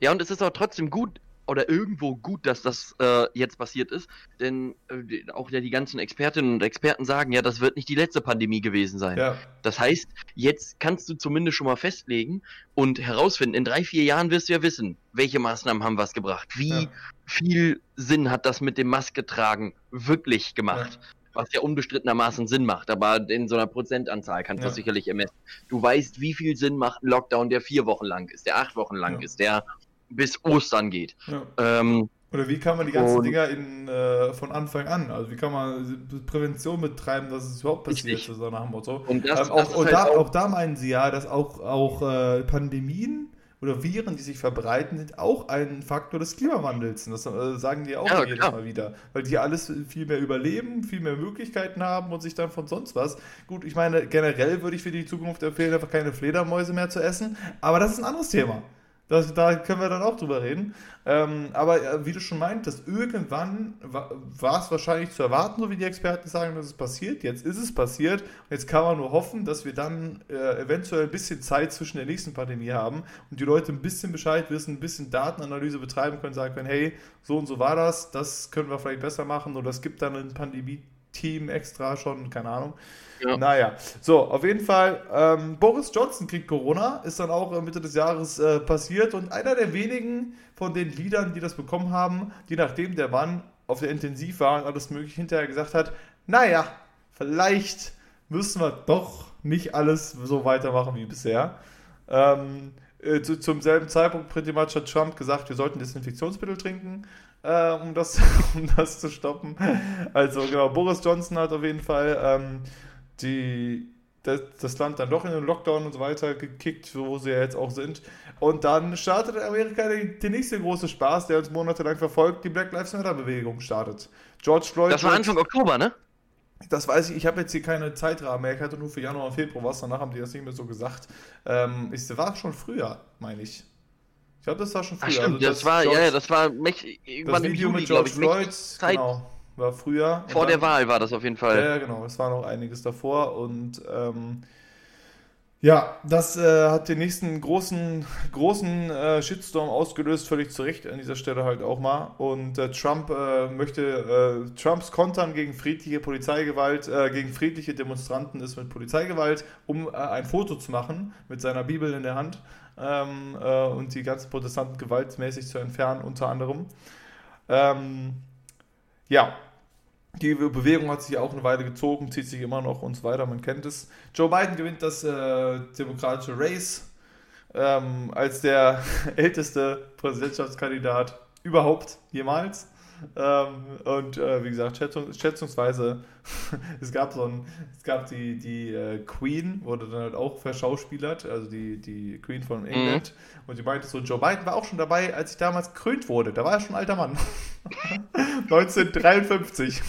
Ja, und es ist auch trotzdem gut, oder irgendwo gut, dass das äh, jetzt passiert ist, denn äh, auch ja die ganzen Expertinnen und Experten sagen, ja, das wird nicht die letzte Pandemie gewesen sein. Ja. Das heißt, jetzt kannst du zumindest schon mal festlegen und herausfinden, in drei, vier Jahren wirst du ja wissen, welche Maßnahmen haben was gebracht, wie ja. viel Sinn hat das mit dem Maske tragen wirklich gemacht. Ja. Was ja unbestrittenermaßen Sinn macht, aber in so einer Prozentanzahl kannst du sicherlich ermessen. Du weißt, wie viel Sinn macht ein Lockdown, der vier Wochen lang ist, der acht Wochen lang ist, der bis Ostern geht. Ja. Ähm, Oder wie kann man die ganzen Dinger in, äh, von Anfang an, also wie kann man Prävention betreiben, dass es überhaupt passiert, so nach dem Motto. Und das, ähm, auch, das halt da, auch, auch, da, meinen sie ja, dass auch, auch äh, Pandemien oder Viren, die sich verbreiten, sind auch ein Faktor des Klimawandels. Und das äh, sagen die auch ja, jedes klar. Mal wieder. Weil die alles viel mehr überleben, viel mehr Möglichkeiten haben und sich dann von sonst was. Gut, ich meine, generell würde ich für die Zukunft empfehlen, einfach keine Fledermäuse mehr zu essen. Aber das ist ein anderes Thema. Das, da können wir dann auch drüber reden. Ähm, aber äh, wie du schon meintest, irgendwann wa war es wahrscheinlich zu erwarten, so wie die Experten sagen, dass es passiert. Jetzt ist es passiert. Jetzt kann man nur hoffen, dass wir dann äh, eventuell ein bisschen Zeit zwischen der nächsten Pandemie haben und die Leute ein bisschen Bescheid wissen, ein bisschen Datenanalyse betreiben können, sagen können, hey, so und so war das, das können wir vielleicht besser machen oder es gibt dann ein Pandemie-Team extra schon, keine Ahnung. Ja. Naja, so, auf jeden Fall, ähm, Boris Johnson kriegt Corona, ist dann auch Mitte des Jahres äh, passiert und einer der wenigen von den Liedern, die das bekommen haben, die nachdem der Mann auf der Intensiv war und alles mögliche hinterher gesagt hat, naja, vielleicht müssen wir doch nicht alles so weitermachen wie bisher. Ähm, äh, zu, zum selben Zeitpunkt pretty much hat Trump gesagt, wir sollten Desinfektionsmittel trinken, äh, um, das, [laughs] um das zu stoppen. Also genau, Boris Johnson hat auf jeden Fall ähm, die, das, das, Land dann doch in den Lockdown und so weiter gekickt, wo sie ja jetzt auch sind. Und dann startet Amerika der nächste große Spaß, der uns monatelang verfolgt, die Black Lives Matter Bewegung startet. George Floyd. Das war Anfang Oktober, ne? Das weiß ich, ich habe jetzt hier keine Zeitrahmen mehr, ich hatte nur für Januar und Februar was, danach haben die das nicht mehr so gesagt. Ähm, ich war schon früher, meine ich. Ich glaube, das war schon früher. Ach, stimmt, also das, das, war, George, ja, das war mich, irgendwann das Video im Juli, mit George Floyd, Zeit, genau, war früher. Vor dann, der Wahl war das auf jeden Fall. Ja, genau, es war noch einiges davor und ähm, ja, das äh, hat den nächsten großen, großen äh, Shitstorm ausgelöst, völlig zu Recht an dieser Stelle halt auch mal. Und äh, Trump äh, möchte, äh, Trumps Kontern gegen friedliche Polizeigewalt, äh, gegen friedliche Demonstranten ist mit Polizeigewalt, um ein Foto zu machen mit seiner Bibel in der Hand ähm, und die ganzen Protestanten gewaltmäßig zu entfernen, unter anderem. Ähm, ja, die Bewegung hat sich auch eine Weile gezogen, zieht sich immer noch und so weiter, man kennt es. Joe Biden gewinnt das äh, demokratische Race ähm, als der [laughs] älteste Präsidentschaftskandidat überhaupt jemals. Ähm, und äh, wie gesagt, Schätzung, schätzungsweise, [laughs] es gab so ein, es gab die, die äh, Queen, wurde dann halt auch verschauspielert, also die, die Queen von mhm. England. Mhm. Und die meinte so, Joe Biden war auch schon dabei, als ich damals gekrönt wurde. Da war er schon ein alter Mann. [laughs] [laughs] 1953.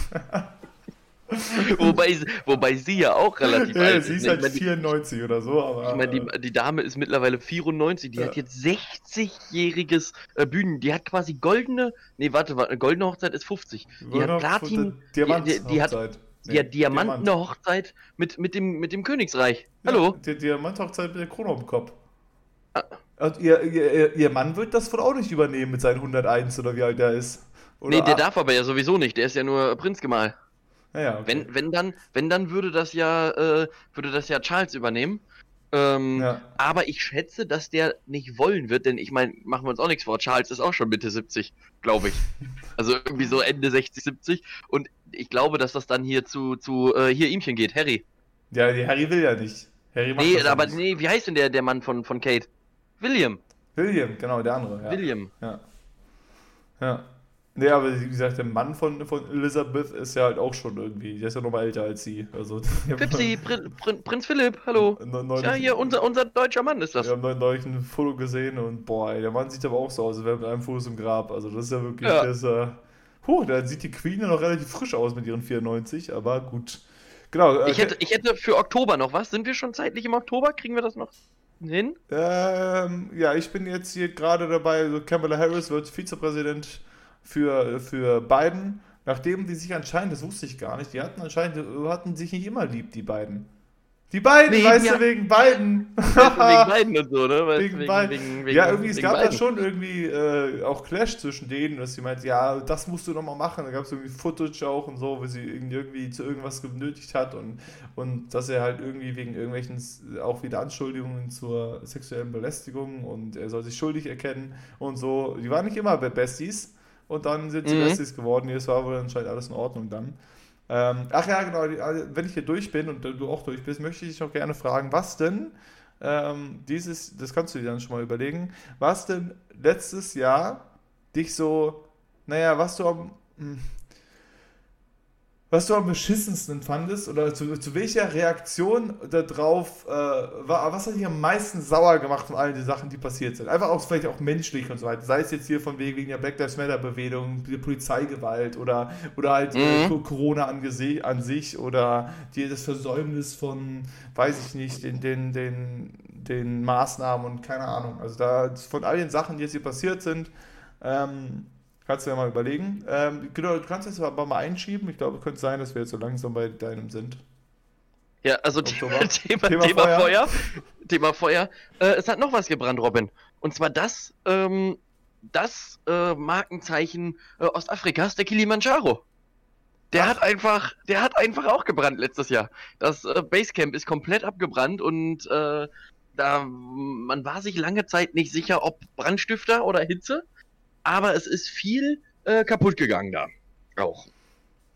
[laughs] wobei, wobei sie ja auch relativ ja, alt ist. Sie ist halt 94 oder so. Aber, ich meine, die, die, Dame ist mittlerweile 94. Die ja. hat jetzt 60-jähriges äh, Bühnen. Die hat quasi goldene. Nee, warte, warte goldene Hochzeit ist 50. Die hat Platin. Diamant die, die, die hat, nee, die hat Diamantene Hochzeit mit, mit, dem, mit dem Königsreich. Hallo? Ja, die Diamant-Hochzeit mit der Krone auf dem Kopf. Ah. Ihr, ihr, ihr Mann wird das wohl auch nicht übernehmen mit seinen 101 oder wie alt er ist. Oder nee, der darf aber ja sowieso nicht. Der ist ja nur Prinzgemahl. Ja, okay. wenn, wenn, dann, wenn dann würde das ja, äh, würde das ja Charles übernehmen. Ähm, ja. Aber ich schätze, dass der nicht wollen wird, denn ich meine, machen wir uns auch nichts vor. Charles ist auch schon Mitte 70, glaube ich. Also irgendwie so Ende 60, 70. Und ich glaube, dass das dann hier zu, zu äh, hier ihmchen geht, Harry. Ja, Harry will ja nicht. Harry macht nee, aber nicht. nee, wie heißt denn der, der Mann von, von Kate? William. William, genau, der andere. Ja. William. Ja. Ja. Nee, aber wie gesagt, der Mann von, von Elizabeth ist ja halt auch schon irgendwie, der ist ja nochmal älter als sie. Also, [laughs] Pipsi, Prin, Prin, Prinz Philipp, hallo. Neulich, ja, hier, unser, unser deutscher Mann ist das. Wir haben neulich ein Foto gesehen und boah, ey, der Mann sieht aber auch so aus, als wäre mit einem Fuß im Grab. Also das ist ja wirklich, ja. das, äh, huh, da sieht die Queen ja noch relativ frisch aus mit ihren 94, aber gut. Genau. Äh, ich, hätte, ich hätte für Oktober noch was. Sind wir schon zeitlich im Oktober? Kriegen wir das noch hin? Ähm, ja, ich bin jetzt hier gerade dabei, also Kamala Harris wird Vizepräsident für, für Biden, nachdem die sich anscheinend, das wusste ich gar nicht, die hatten anscheinend, hatten sich nicht immer lieb, die beiden. Die beiden, nee, weißt ja. du, wegen beiden. wegen beiden und so, ne? Weißt wegen, wegen beiden. Wegen, wegen, ja, irgendwie, es gab da schon irgendwie äh, auch Clash zwischen denen, dass sie meint, ja, das musst du nochmal machen. Da gab es irgendwie Footage auch und so, wie sie irgendwie zu irgendwas genötigt hat und, und dass er halt irgendwie wegen irgendwelchen auch wieder Anschuldigungen zur sexuellen Belästigung und er soll sich schuldig erkennen und so. Die waren nicht immer Besties und dann sind sie mhm. Besties geworden. Jetzt war wohl anscheinend alles in Ordnung dann. Ähm, ach ja, genau, also, wenn ich hier durch bin und du auch durch bist, möchte ich dich auch gerne fragen, was denn ähm, dieses, das kannst du dir dann schon mal überlegen, was denn letztes Jahr dich so, naja, was du am, hm, was du am beschissensten fandest oder zu, zu welcher Reaktion darauf äh, war, was hat dich am meisten sauer gemacht von allen den Sachen, die passiert sind? Einfach auch vielleicht auch menschlich und so weiter. Sei es jetzt hier von wegen, wegen der Black Lives Matter Bewegung, die Polizeigewalt oder, oder halt äh, mhm. Corona an, an, sich oder die, das Versäumnis von, weiß ich nicht, den, den, den den Maßnahmen und keine Ahnung. Also da von all den Sachen, die jetzt hier passiert sind, ähm, kannst du ja mal überlegen. Ähm, genau, du kannst jetzt aber mal einschieben. Ich glaube, es könnte sein, dass wir jetzt so langsam bei deinem sind. Ja, also Thema, [laughs] Thema, Thema, Thema Feuer. Feuer. Thema Feuer. Äh, es hat noch was gebrannt, Robin. Und zwar das, ähm, das äh, Markenzeichen äh, Ostafrikas, der Kilimanjaro. Der Ach. hat einfach, der hat einfach auch gebrannt letztes Jahr. Das äh, Basecamp ist komplett abgebrannt und äh, da man war sich lange Zeit nicht sicher, ob Brandstifter oder Hitze, aber es ist viel äh, kaputt gegangen da. Auch.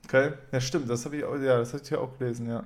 Okay, ja stimmt, das habe ich auch, ja, das hatte ich ja auch gelesen, ja.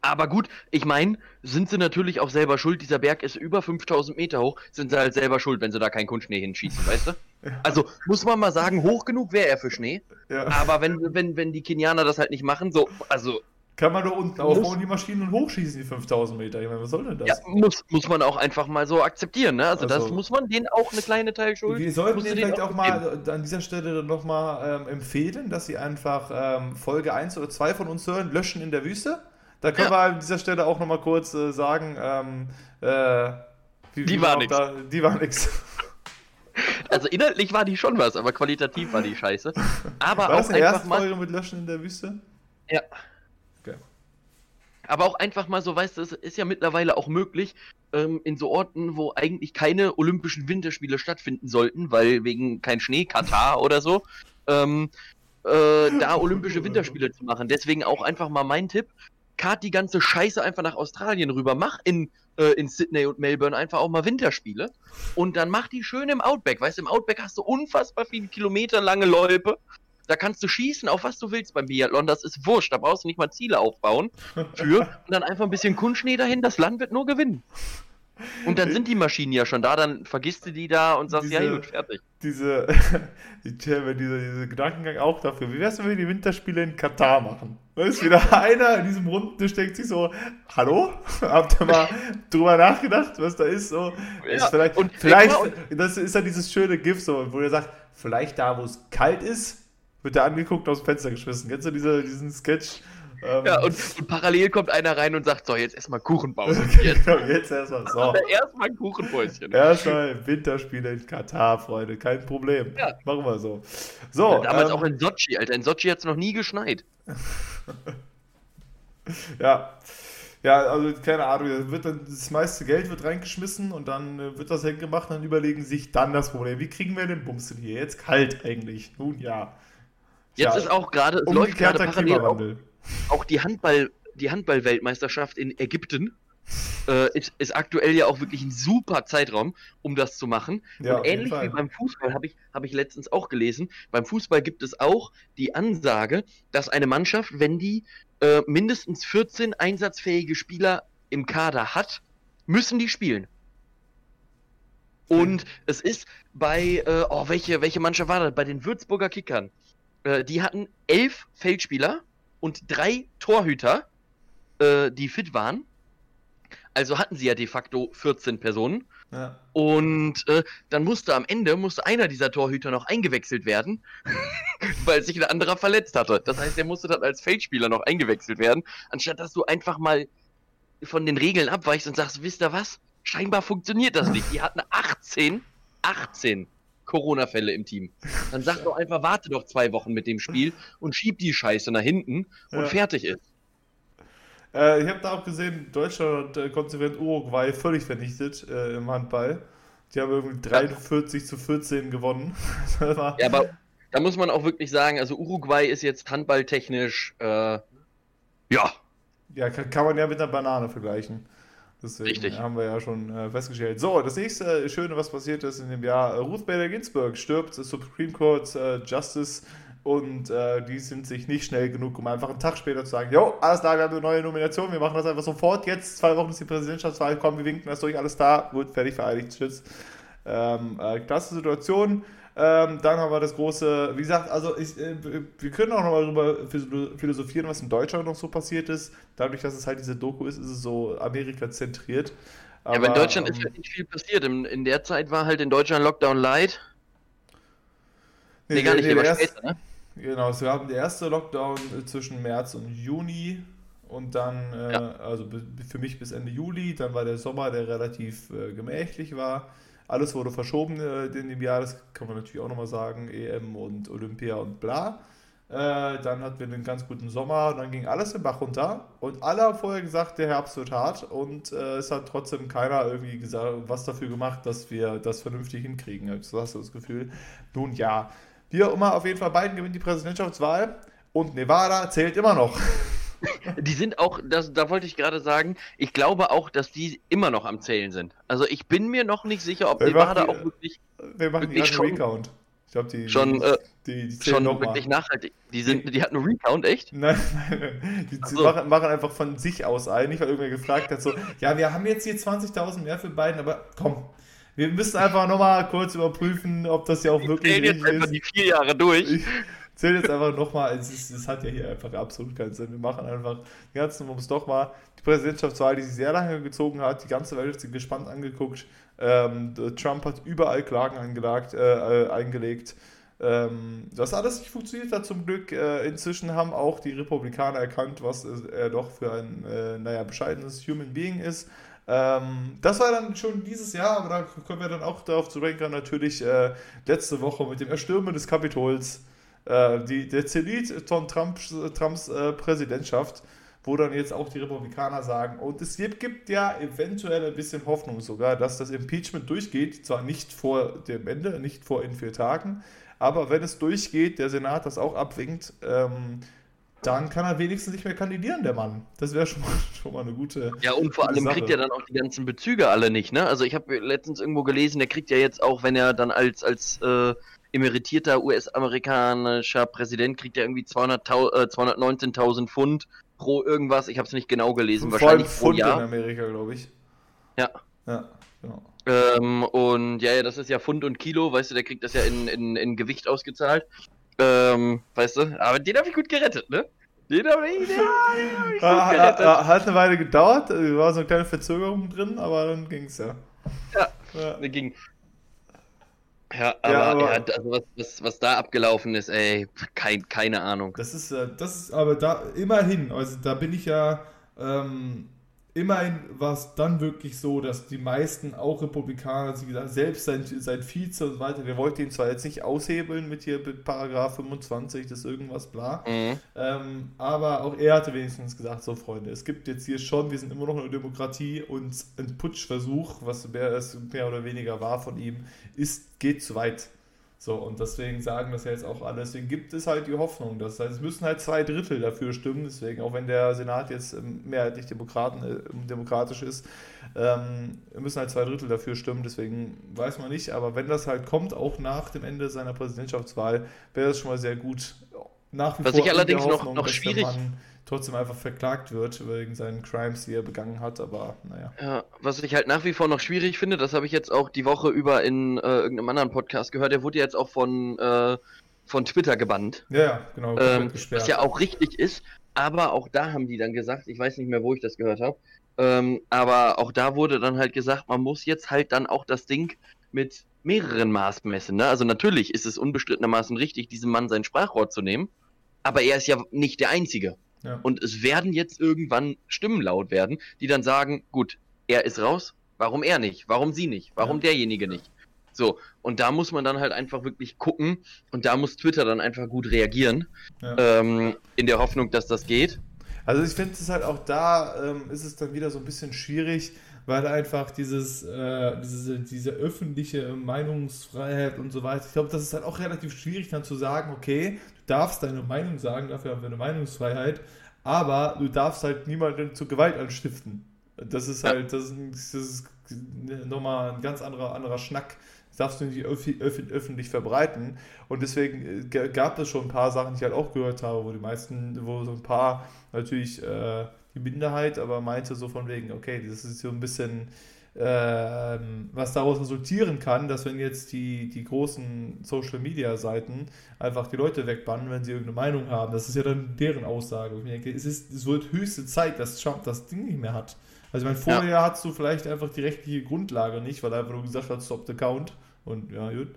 Aber gut, ich meine, sind sie natürlich auch selber schuld. Dieser Berg ist über 5000 Meter hoch, sind sie halt selber schuld, wenn sie da keinen Kunstschnee hinschießen, weißt du? Ja. Also muss man mal sagen, hoch genug wäre er für Schnee. Ja. Aber wenn, wenn, wenn die Kenianer das halt nicht machen, so, also. Kann man doch unten aufbauen, die Maschinen und hochschießen, die 5000 Meter. Ich meine, was soll denn das? Ja, muss, muss man auch einfach mal so akzeptieren, ne? Also, also das muss man denen auch eine kleine Teilschuld. Wir sollten denen vielleicht auch, auch mal an dieser Stelle nochmal ähm, empfehlen, dass sie einfach ähm, Folge 1 oder 2 von uns hören, löschen in der Wüste. Da können ja. wir an dieser Stelle auch nochmal kurz äh, sagen, ähm, äh, wie, die, war nix. Da, die war nix. [laughs] Also inhaltlich war die schon was, aber qualitativ war die scheiße. [laughs] Aber war auch das eine einfach erste mal... Folge mit Löschen in der Wüste? Ja. Aber auch einfach mal so, weißt du, es ist ja mittlerweile auch möglich, ähm, in so Orten, wo eigentlich keine Olympischen Winterspiele stattfinden sollten, weil wegen kein Schnee, Katar oder so, ähm, äh, da Olympische Winterspiele zu machen. Deswegen auch einfach mal mein Tipp, kart die ganze Scheiße einfach nach Australien rüber, mach in, äh, in Sydney und Melbourne einfach auch mal Winterspiele und dann mach die schön im Outback. Weißt du, im Outback hast du unfassbar viele Kilometer lange Loipe. Da kannst du schießen, auf was du willst beim Biathlon. Das ist wurscht. Da brauchst du nicht mal Ziele aufbauen für. [laughs] Und dann einfach ein bisschen Kunstschnee dahin. Das Land wird nur gewinnen. Und dann sind die Maschinen ja schon da, dann vergisst du die da und sagst, diese, ja gut, fertig. Diese, [laughs] die, diese, diese Gedankengang auch dafür. Wie wär's, wenn wir die Winterspiele in Katar machen? Da ist [laughs] wieder einer in diesem runden Tisch denkt sich so, hallo? Habt ihr mal drüber nachgedacht, was da ist? So, ja, ist vielleicht, und vielleicht, das ist ja dieses schöne GIF so, wo er sagt, vielleicht da, wo es kalt ist, wird er angeguckt, aus dem Fenster geschmissen. Kennst du diese, diesen Sketch? Ähm, ja, und, und, parallel kommt einer rein und sagt, so, jetzt erstmal Kuchen bauen. [laughs] Jetzt, genau, jetzt erstmal so. erstmal ein Kuchenpäuschen. Erstmal Winterspiele in Katar, Freunde, kein Problem. Ja. Machen wir so. So. Ja, damals ähm, auch in Sochi, Alter. In Sochi hat es noch nie geschneit. [laughs] ja. Ja, also keine Ahnung, wird dann, das meiste Geld wird reingeschmissen und dann äh, wird das gemacht und dann überlegen sich dann das Problem. Wie kriegen wir den Bums denn hier? Jetzt kalt eigentlich. Nun ja. Jetzt ja, ist auch gerade, es läuft gerade parallel auch, auch die Handball, die Handball-Weltmeisterschaft in Ägypten äh, ist, ist, aktuell ja auch wirklich ein super Zeitraum, um das zu machen. Ja, und ähnlich wie beim Fußball habe ich, hab ich letztens auch gelesen, beim Fußball gibt es auch die Ansage, dass eine Mannschaft, wenn die äh, mindestens 14 einsatzfähige Spieler im Kader hat, müssen die spielen. Und es ist bei, äh, oh, welche, welche Mannschaft war das? Bei den Würzburger Kickern. Äh, die hatten elf Feldspieler und drei Torhüter, äh, die fit waren. Also hatten sie ja de facto 14 Personen. Ja. Und äh, dann musste am Ende musste einer dieser Torhüter noch eingewechselt werden, [laughs] weil sich ein anderer verletzt hatte. Das heißt, er musste dann als Feldspieler noch eingewechselt werden, anstatt dass du einfach mal von den Regeln abweichst und sagst, wisst ihr was? Scheinbar funktioniert das nicht. Die hatten 18, 18 Corona-Fälle im Team. Dann sag doch einfach, warte doch zwei Wochen mit dem Spiel und schieb die Scheiße nach hinten und ja. fertig ist. Äh, ich habe da auch gesehen, Deutschland äh, konsequent Uruguay völlig vernichtet äh, im Handball. Die haben irgendwie 43 ja. zu 14 gewonnen. [laughs] ja, aber da muss man auch wirklich sagen, also Uruguay ist jetzt handballtechnisch, äh, ja. Ja, kann, kann man ja mit einer Banane vergleichen. Deswegen Richtig. haben wir ja schon äh, festgestellt. So, das nächste Schöne, was passiert ist in dem Jahr, Ruth Bader Ginsburg stirbt, Supreme Court äh, Justice und äh, die sind sich nicht schnell genug, um einfach einen Tag später zu sagen, jo, alles da, wir haben eine neue Nomination, wir machen das einfach sofort, jetzt, zwei Wochen ist die Präsidentschaftswahl, kommen, wir winken das durch, alles da, gut, fertig, vereinigt, tschüss. Ähm, äh, klasse Situation. Ähm, dann haben wir das große, wie gesagt, also ich, äh, wir können auch nochmal darüber philosophieren, was in Deutschland noch so passiert ist. Dadurch, dass es halt diese Doku ist, ist es so Amerika zentriert. Aber, ja, aber in Deutschland ähm, ist halt nicht viel passiert. In, in, der Zeit war halt in Deutschland Lockdown Light. Nee, nee gar nicht, nee, erst, später, ne? Genau, wir haben der erste Lockdown zwischen März und Juni und dann, äh, ja. also für mich bis Ende Juli, dann war der Sommer, der relativ äh, gemächlich war. Alles wurde verschoben äh, in dem Jahr, das kann man natürlich auch nochmal sagen, EM und Olympia und bla. Äh, dann hatten wir einen ganz guten Sommer, dann ging alles im Bach runter und alle haben vorher gesagt, der Herbst wird hart und äh, es hat trotzdem keiner irgendwie gesagt, was dafür gemacht, dass wir das vernünftig hinkriegen. So hast du das Gefühl. Nun ja, wie auch immer, auf jeden Fall Biden gewinnt die Präsidentschaftswahl und Nevada zählt immer noch. [laughs] Die sind auch, das, da wollte ich gerade sagen, ich glaube auch, dass die immer noch am Zählen sind. Also ich bin mir noch nicht sicher, ob wir Nevada die, auch wirklich. Wir machen wirklich schon, Recount. Ich glaube, die, schon, die, die, die schon wirklich mal. nachhaltig. Die, sind, die hatten einen Recount, echt? Nein, nein, die so. machen, machen, einfach von sich aus ein. Nicht, weil irgendwer gefragt hat, so, ja, wir haben jetzt hier 20.000 mehr für beiden, aber komm, wir müssen einfach nochmal kurz überprüfen, ob das ja auch wirklich jetzt ist. einfach die vier Jahre durch. Ich, zähle jetzt einfach nochmal, es, es hat ja hier einfach absolut keinen Sinn. Wir machen einfach die ganzen, um doch mal, die Präsidentschaftswahl, die sich sehr lange gezogen hat, die ganze Welt hat sie gespannt angeguckt. Ähm, Trump hat überall Klagen eingelagt, äh, eingelegt. Ähm, das alles nicht funktioniert hat zum Glück. Äh, inzwischen haben auch die Republikaner erkannt, was er doch für ein, äh, naja, bescheidenes Human Being ist. Ähm, das war dann schon dieses Jahr, aber da können wir dann auch darauf zu renken, natürlich äh, letzte Woche mit dem Erstürmen des Kapitols äh, die, der Zenit von Trumps, Trumps äh, Präsidentschaft, wo dann jetzt auch die Republikaner sagen, und es gibt, gibt ja eventuell ein bisschen Hoffnung sogar, dass das Impeachment durchgeht, zwar nicht vor dem Ende, nicht vor in vier Tagen, aber wenn es durchgeht, der Senat das auch abwinkt, ähm, dann kann er wenigstens nicht mehr kandidieren, der Mann. Das wäre schon, schon mal eine gute. Ja, und vor allem Sache. kriegt er dann auch die ganzen Bezüge alle nicht, ne? Also ich habe letztens irgendwo gelesen, der kriegt ja jetzt auch, wenn er dann als, als äh, emeritierter US-amerikanischer Präsident kriegt ja irgendwie 200, äh, 219.000 Pfund pro irgendwas. Ich habe es nicht genau gelesen. Vor wahrscheinlich pro Pfund Jahr. in Amerika, glaube ich. Ja. Ja, genau. Ähm, und ja, ja, das ist ja Pfund und Kilo, weißt du, der kriegt das ja in, in, in Gewicht ausgezahlt. Ähm, weißt du, aber den habe ich gut gerettet, ne? Den habe ich, den hab ich gut gerettet. Hat eine Weile gedauert, war so eine kleine Verzögerung drin, aber dann ging es ja. Ja, ja. ging. Ja, aber, ja, aber ja, also was, was, was, da abgelaufen ist, ey, kein, keine Ahnung. Das ist, das ist aber da immerhin, also da bin ich ja ähm, immerhin war es dann wirklich so, dass die meisten, auch Republikaner, wie gesagt, selbst sein, sein Vize und so weiter, der wollte ihn zwar jetzt nicht aushebeln mit hier mit Paragraph 25, das irgendwas bla, mhm. ähm, aber auch er hatte wenigstens gesagt, so Freunde, es gibt jetzt hier schon, wir sind immer noch eine Demokratie und ein Putschversuch, was mehr, mehr oder weniger war von ihm, ist, geht zu weit. So, und deswegen sagen das ja jetzt auch alle. Deswegen gibt es halt die Hoffnung. Das heißt, es müssen halt zwei Drittel dafür stimmen. Deswegen, auch wenn der Senat jetzt ähm, mehrheitlich Demokraten, äh, demokratisch ist, ähm, müssen halt zwei Drittel dafür stimmen. Deswegen weiß man nicht. Aber wenn das halt kommt, auch nach dem Ende seiner Präsidentschaftswahl, wäre das schon mal sehr gut. Nach wie Was vor ich allerdings Hoffnung, noch, noch schwierig trotzdem einfach verklagt wird wegen seinen Crimes, die er begangen hat, aber naja. Ja, was ich halt nach wie vor noch schwierig finde, das habe ich jetzt auch die Woche über in äh, irgendeinem anderen Podcast gehört, der wurde jetzt auch von, äh, von Twitter gebannt. Ja, ja genau. Ähm, was ja auch richtig ist, aber auch da haben die dann gesagt, ich weiß nicht mehr, wo ich das gehört habe, ähm, aber auch da wurde dann halt gesagt, man muss jetzt halt dann auch das Ding mit mehreren Maßen messen. Ne? Also natürlich ist es unbestrittenermaßen richtig, diesem Mann sein Sprachrohr zu nehmen, aber er ist ja nicht der Einzige. Und es werden jetzt irgendwann Stimmen laut werden, die dann sagen, gut, er ist raus, warum er nicht? Warum sie nicht? Warum ja. derjenige nicht? So, und da muss man dann halt einfach wirklich gucken und da muss Twitter dann einfach gut reagieren, ja. ähm, in der Hoffnung, dass das geht. Also ich finde es halt auch da, ähm, ist es dann wieder so ein bisschen schwierig, weil einfach dieses, äh, diese, diese öffentliche Meinungsfreiheit und so weiter, ich glaube, das ist halt auch relativ schwierig dann zu sagen, okay, darfst deine Meinung sagen, dafür haben wir eine Meinungsfreiheit, aber du darfst halt niemanden zu Gewalt anstiften. Das ist halt, das ist, das ist nochmal ein ganz anderer, anderer Schnack. Das darfst du nicht öf öf öffentlich verbreiten. Und deswegen äh, gab es schon ein paar Sachen, die ich halt auch gehört habe, wo die meisten, wo so ein paar natürlich äh, die Minderheit, aber meinte so von wegen, okay, das ist so ein bisschen, äh, was daraus resultieren kann, dass wenn jetzt die, die großen Social Media Seiten einfach die Leute wegbannen, wenn sie irgendeine Meinung haben, das ist ja dann deren Aussage. Ich denke, es, ist, es wird höchste Zeit, dass Trump das Ding nicht mehr hat. Also ich meine, vorher ja. hast du vielleicht einfach die rechtliche Grundlage nicht, weil er einfach nur gesagt hat, stop the count und ja, gut.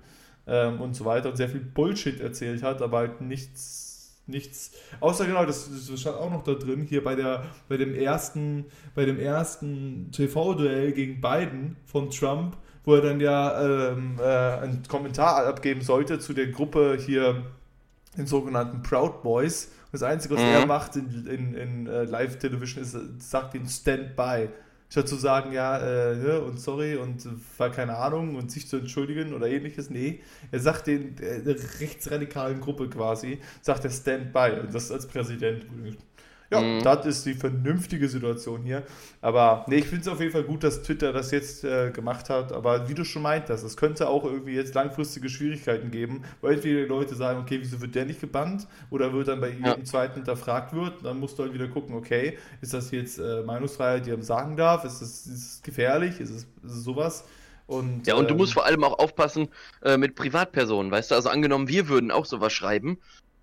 Ähm, und so weiter und sehr viel Bullshit erzählt hat, aber halt nichts nichts. Außer genau, das, das stand auch noch da drin, hier bei der, bei dem ersten, bei dem ersten TV-Duell gegen Biden von Trump, wo er dann ja ähm, äh, einen Kommentar abgeben sollte zu der Gruppe hier, den sogenannten Proud Boys. Das Einzige, was mhm. er macht in, in, in uh, Live-Television, ist, sagt ihn Stand by statt zu sagen, ja, äh, ne, und sorry und war keine Ahnung und sich zu entschuldigen oder ähnliches. Nee, er sagt den äh, rechtsradikalen Gruppe quasi, sagt er Stand by und das als Präsident. Ja, mhm. das ist die vernünftige Situation hier. Aber nee, ich finde es auf jeden Fall gut, dass Twitter das jetzt äh, gemacht hat. Aber wie du schon meintest, es könnte auch irgendwie jetzt langfristige Schwierigkeiten geben, weil entweder die Leute sagen, okay, wieso wird der nicht gebannt? Oder wird dann bei jedem ja. zweiten hinterfragt wird. Dann musst du halt wieder gucken, okay, ist das jetzt äh, Meinungsfreiheit, die er sagen darf? Ist es, ist es gefährlich? Ist es, ist es sowas? Und, ja, und du musst ähm, vor allem auch aufpassen äh, mit Privatpersonen, weißt du? Also angenommen, wir würden auch sowas schreiben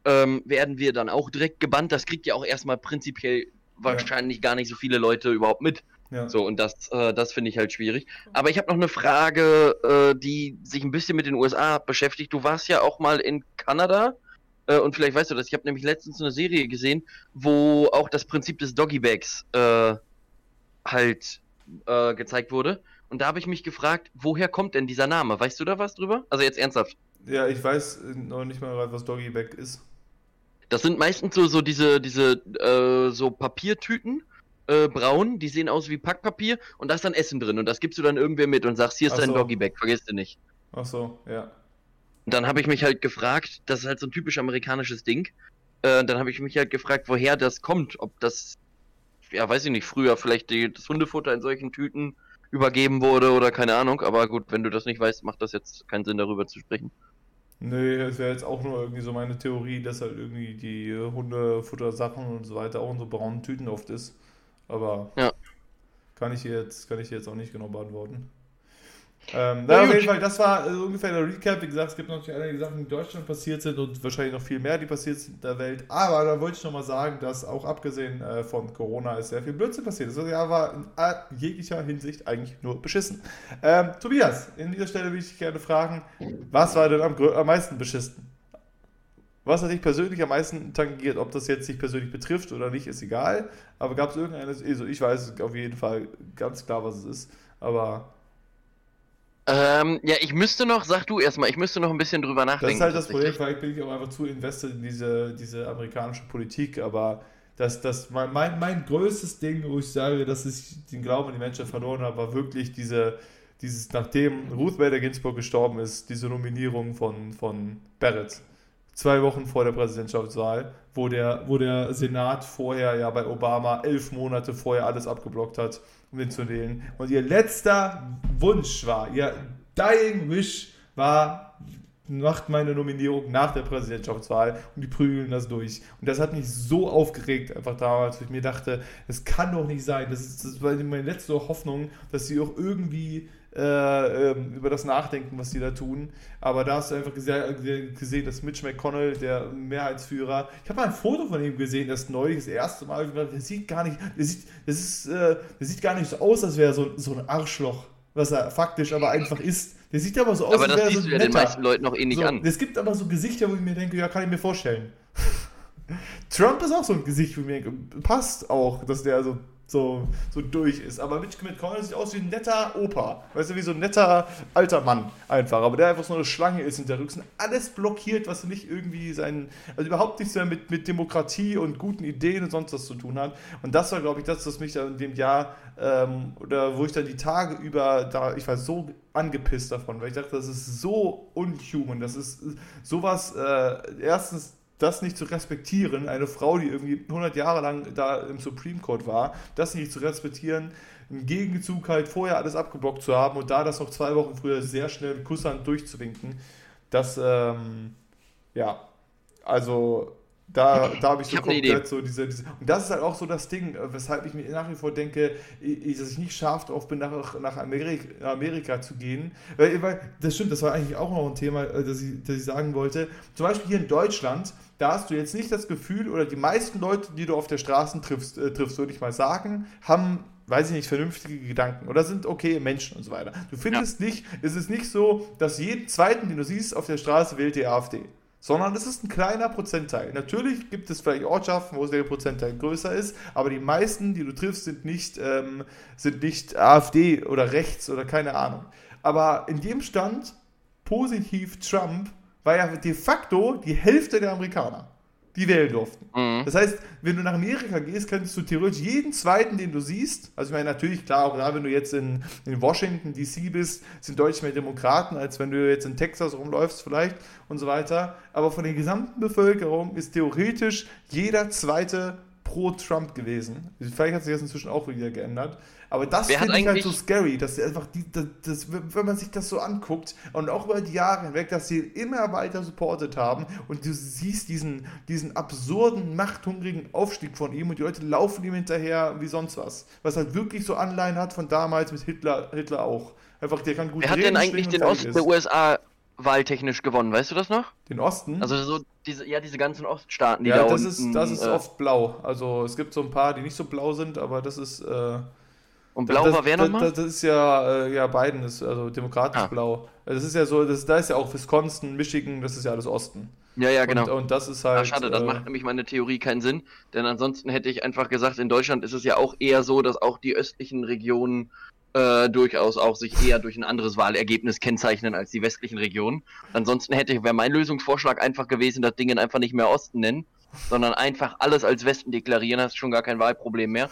ähm, werden wir dann auch direkt gebannt. Das kriegt ja auch erstmal prinzipiell wahrscheinlich ja. gar nicht so viele Leute überhaupt mit. Ja. So, und das, äh, das finde ich halt schwierig. Aber ich habe noch eine Frage, äh, die sich ein bisschen mit den USA beschäftigt. Du warst ja auch mal in Kanada. Äh, und vielleicht weißt du das. Ich habe nämlich letztens eine Serie gesehen, wo auch das Prinzip des Doggybags äh, halt äh, gezeigt wurde. Und da habe ich mich gefragt, woher kommt denn dieser Name? Weißt du da was drüber? Also jetzt ernsthaft. Ja, ich weiß noch nicht mal, was Doggybag ist. Das sind meistens so, so diese, diese äh, so Papiertüten, äh, braun, die sehen aus wie Packpapier und da ist dann Essen drin und das gibst du dann irgendwer mit und sagst, hier ist Ach dein so. Doggybag, vergiss du nicht. Ach so, ja. Und dann habe ich mich halt gefragt, das ist halt so ein typisch amerikanisches Ding. Äh, dann habe ich mich halt gefragt, woher das kommt, ob das, ja, weiß ich nicht, früher vielleicht die, das Hundefutter in solchen Tüten übergeben wurde oder keine Ahnung, aber gut, wenn du das nicht weißt, macht das jetzt keinen Sinn darüber zu sprechen. Nee, es wäre jetzt auch nur irgendwie so meine Theorie, dass halt irgendwie die Hundefutter-Sachen und so weiter auch in so braunen Tüten oft ist. Aber ja. kann ich jetzt, kann ich jetzt auch nicht genau beantworten. Ähm, na, auf jeden Fall, das war äh, ungefähr der Recap. Wie gesagt, es gibt natürlich einige Sachen, die in Deutschland passiert sind und wahrscheinlich noch viel mehr, die passiert sind in der Welt. Aber da wollte ich nochmal sagen, dass auch abgesehen äh, von Corona ist sehr viel Blödsinn passiert. Das Jahr war in jeglicher Hinsicht eigentlich nur beschissen. Ähm, Tobias, in dieser Stelle würde ich dich gerne fragen, was war denn am, am meisten beschissen? Was hat dich persönlich am meisten tangiert? Ob das jetzt dich persönlich betrifft oder nicht, ist egal. Aber gab es irgendeine, also ich weiß auf jeden Fall ganz klar, was es ist. Aber ähm, ja, ich müsste noch, sag du erstmal, ich müsste noch ein bisschen drüber nachdenken. Das ist halt das Problem, bin ich auch einfach zu invested in diese, diese amerikanische Politik, aber das, das, mein, mein, mein größtes Ding, wo ich sage, dass ich den Glauben an die Menschen verloren habe, war wirklich diese, dieses, nachdem Ruth Bader Ginsburg gestorben ist, diese Nominierung von, von Barrett. Zwei Wochen vor der Präsidentschaftswahl, wo der, wo der Senat vorher ja bei Obama elf Monate vorher alles abgeblockt hat um den zu wählen. Und ihr letzter Wunsch war, ihr Dying Wish war, macht meine Nominierung nach der Präsidentschaftswahl und die prügeln das durch. Und das hat mich so aufgeregt, einfach damals, wo ich mir dachte, es kann doch nicht sein. Das, ist, das war meine letzte Hoffnung, dass sie auch irgendwie äh, ähm, über das Nachdenken, was die da tun. Aber da hast du einfach gesehen, dass Mitch McConnell, der Mehrheitsführer, ich habe mal ein Foto von ihm gesehen, das neulich das erste Mal, der sieht gar nicht, der sieht, das ist, äh, der sieht gar nicht so aus, als wäre er so, so ein Arschloch, was er faktisch aber einfach ist. Der sieht aber so aus, aber als wäre er so ein ja den meisten Leuten auch eh nicht so, an. Es gibt aber so Gesichter, wo ich mir denke, ja, kann ich mir vorstellen. [laughs] Trump ist auch so ein Gesicht, wo ich mir denke, passt auch, dass der so so, so durch ist. Aber Mitch McConnell sieht aus wie ein netter Opa. Weißt du, wie so ein netter alter Mann einfach. Aber der einfach so eine Schlange ist hinterrücks und alles blockiert, was nicht irgendwie sein, also überhaupt nichts mehr mit, mit Demokratie und guten Ideen und sonst was zu tun hat. Und das war, glaube ich, das, was mich dann in dem Jahr, ähm, oder wo ich dann die Tage über, da, ich war so angepisst davon, weil ich dachte, das ist so unhuman, das ist sowas, äh, erstens das nicht zu respektieren, eine Frau, die irgendwie 100 Jahre lang da im Supreme Court war, das nicht zu respektieren, im Gegenzug halt vorher alles abgeblockt zu haben und da das noch zwei Wochen früher sehr schnell mit Kusshand durchzuwinken, das, ähm, ja, also da, da habe ich so ich komplett so diese, diese, Und das ist halt auch so das Ding, äh, weshalb ich mir nach wie vor denke, dass ich nicht scharf drauf bin, nach, nach Amerika, Amerika zu gehen. Weil, weil, das stimmt, das war eigentlich auch noch ein Thema, äh, das ich, das ich sagen wollte. Zum Beispiel hier in Deutschland, da hast du jetzt nicht das Gefühl, oder die meisten Leute, die du auf der Straße triffst, äh, triffst würde ich mal sagen, haben weiß ich nicht, vernünftige Gedanken oder sind okay Menschen und so weiter. Du findest ja. nicht, es ist nicht so, dass jeden zweiten, den du siehst auf der Straße, wählt die AfD. Sondern es ist ein kleiner Prozentteil. Natürlich gibt es vielleicht Ortschaften, wo der Prozentteil größer ist, aber die meisten, die du triffst, sind nicht, ähm, sind nicht AfD oder rechts oder keine Ahnung. Aber in dem Stand positiv Trump war ja de facto die Hälfte der Amerikaner die wählen durften. Mhm. Das heißt, wenn du nach Amerika gehst, könntest du theoretisch jeden zweiten, den du siehst, also ich meine natürlich, klar, auch da, wenn du jetzt in, in Washington DC bist, sind deutlich mehr Demokraten, als wenn du jetzt in Texas rumläufst vielleicht und so weiter. Aber von der gesamten Bevölkerung ist theoretisch jeder zweite pro Trump gewesen. Vielleicht hat sich das inzwischen auch wieder geändert. Aber das finde ich halt so scary, dass einfach die, das, das, wenn man sich das so anguckt und auch über die Jahre hinweg, dass sie immer weiter supportet haben und du siehst diesen, diesen absurden, machthungrigen Aufstieg von ihm und die Leute laufen ihm hinterher wie sonst was. Was halt wirklich so Anleihen hat von damals mit Hitler, Hitler auch. Einfach, der kann gut Wer hat denn eigentlich den Osten der USA wahltechnisch gewonnen, weißt du das noch? Den Osten? Also so diese, ja, diese ganzen Oststaaten, die ja, da das unten, ist, das ist äh, oft blau. Also es gibt so ein paar, die nicht so blau sind, aber das ist. Äh, und blau das, war wer nochmal? Das, das, ist ja, äh, ja, Biden ist, also demokratisch ah. blau. Das ist ja so, das, da ist ja auch Wisconsin, Michigan, das ist ja alles Osten. Ja, ja, genau. Und, und das ist halt. Ach, schade, das äh, macht nämlich meine Theorie keinen Sinn. Denn ansonsten hätte ich einfach gesagt, in Deutschland ist es ja auch eher so, dass auch die östlichen Regionen äh, durchaus auch sich eher durch ein anderes Wahlergebnis kennzeichnen als die westlichen Regionen. Ansonsten hätte wäre mein Lösungsvorschlag einfach gewesen, das Ding einfach nicht mehr Osten nennen, sondern einfach alles als Westen deklarieren, hast schon gar kein Wahlproblem mehr.